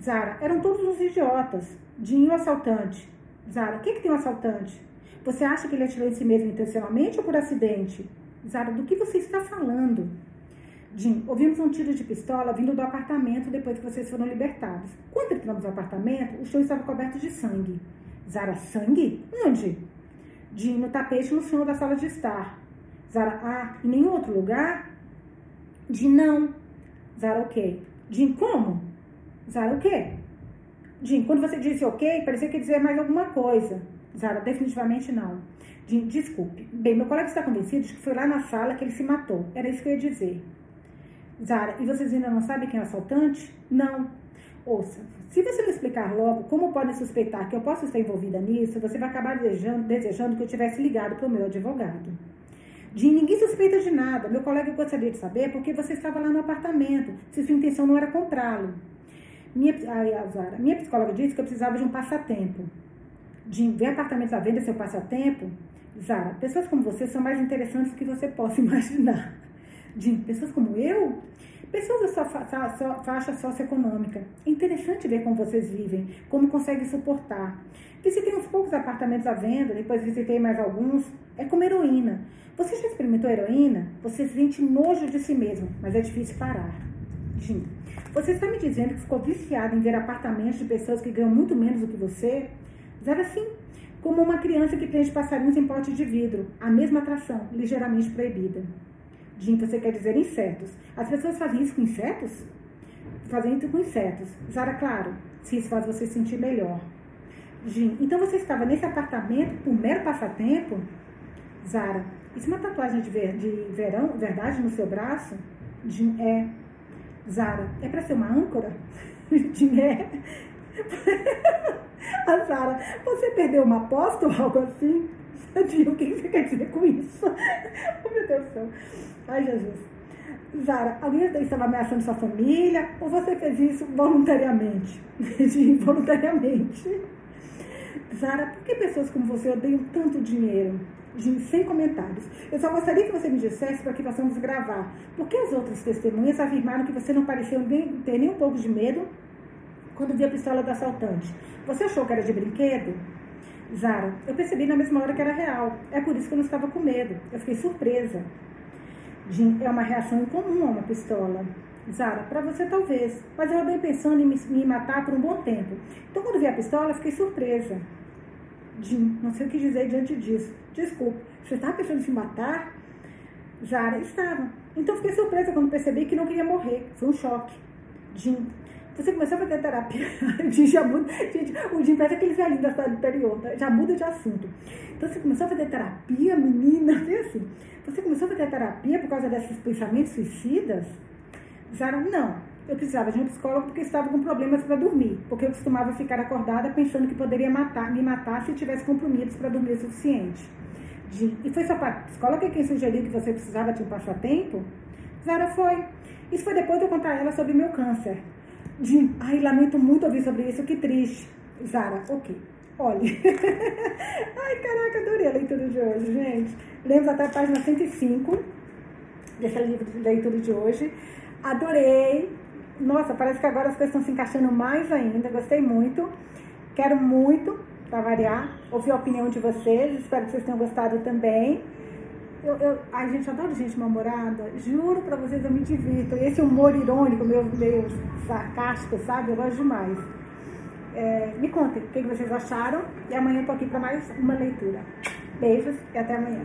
Zara, eram todos uns idiotas. Jim, o assaltante. Zara, o que, que tem um assaltante? Você acha que ele atirou em si mesmo intencionalmente ou por acidente? Zara, do que você está falando? Jim, ouvimos um tiro de pistola vindo do apartamento depois que vocês foram libertados. Quando entramos no apartamento, o chão estava coberto de sangue. Zara, sangue? Onde? De no tapete no chão da sala de estar. Zara, ah, em nenhum outro lugar? De não. Zara, ok. De como? Zara, o quê? Jim, quando você disse ok, parecia que dizer mais alguma coisa. Zara, definitivamente não. Jim, desculpe. Bem, meu colega está convencido de que foi lá na sala que ele se matou. Era isso que eu ia dizer. Zara, e vocês ainda não sabem quem é o assaltante? Não. Ouça, se você não explicar logo como podem suspeitar que eu possa estar envolvida nisso, você vai acabar desejando, desejando que eu tivesse ligado para o meu advogado. De ninguém suspeita de nada. Meu colega gostaria de saber porque você estava lá no apartamento, se sua intenção não era comprá-lo. Minha, ai, Zara, minha psicóloga disse que eu precisava de um passatempo. De ver apartamentos à venda seu passatempo? Zara, pessoas como você são mais interessantes do que você possa [laughs] imaginar. De pessoas como eu? Pessoas da sua fa faixa socioeconômica. É interessante ver como vocês vivem, como conseguem suportar. Visitei uns poucos apartamentos à venda, depois visitei mais alguns. É como heroína. Você já experimentou heroína? Você sente nojo de si mesmo, mas é difícil parar. Jim, você está me dizendo que ficou viciado em ver apartamentos de pessoas que ganham muito menos do que você? Zero assim, como uma criança que prende passarinhos em pote de vidro, a mesma atração, ligeiramente proibida. Jim, você quer dizer insetos. As pessoas fazem isso com insetos? Fazem isso com insetos. Zara, claro, se isso faz você sentir melhor. Jim, então você estava nesse apartamento por mero passatempo? Zara, isso é uma tatuagem de, ver, de verão, verdade, no seu braço? Jim, é. Zara, é para ser uma âncora? [laughs] Jim, é. [laughs] A Zara, você perdeu uma aposta ou algo assim? Dinho, o que você quer dizer com isso? [laughs] oh, meu Deus do céu. Ai, Jesus. Zara, alguém estava ameaçando sua família ou você fez isso voluntariamente? [laughs] voluntariamente. Zara, por que pessoas como você odeiam tanto dinheiro? sem comentários. Eu só gostaria que você me dissesse para que possamos gravar. Por que as outras testemunhas afirmaram que você não pareceu nem, ter nem um pouco de medo quando viu a pistola do assaltante? Você achou que era de brinquedo? Zara, eu percebi na mesma hora que era real. É por isso que eu não estava com medo. Eu fiquei surpresa. Jim, é uma reação incomum a uma pistola. Zara, para você talvez, mas eu andei pensando em me, matar por um bom tempo. Então, quando vi a pistola, fiquei surpresa. Jim, não sei o que dizer diante disso. Desculpe, você estava pensando em se matar? Zara, estava. Então, fiquei surpresa quando percebi que não queria morrer. Foi um choque. Jim, você começou a fazer terapia. [laughs] Gente, o Jim parece aquele velhinho da cidade interior, tá? já muda de assunto. Então você começou a fazer terapia, menina, [laughs] vê assim. Você começou a fazer terapia por causa desses pensamentos suicidas? Zara, não. Eu precisava de um psicólogo porque estava com problemas para dormir, porque eu costumava ficar acordada pensando que poderia matar, me matar se tivesse compromissos para dormir o suficiente. De, e foi sua psicóloga quem sugeriu que você precisava de um passatempo? Zara foi. Isso foi depois de eu contar a ela sobre meu câncer. De, ai, lamento muito ouvir sobre isso, que triste. Zara, ok. Olhe. [laughs] ai, caraca, adorei a leitura de hoje, gente. Lemos até a página 105 desse livro de leitura de hoje. Adorei. Nossa, parece que agora as coisas estão se encaixando mais ainda. Gostei muito. Quero muito, para variar, ouvir a opinião de vocês. Espero que vocês tenham gostado também. Eu, eu, ai, gente, adoro gente mal-humorada. Juro pra vocês, eu me divirto. Esse humor irônico, meio, meio sarcástico, sabe? Eu gosto demais. É, me contem o que vocês acharam. E amanhã eu tô aqui para mais uma leitura. Beijos e até amanhã.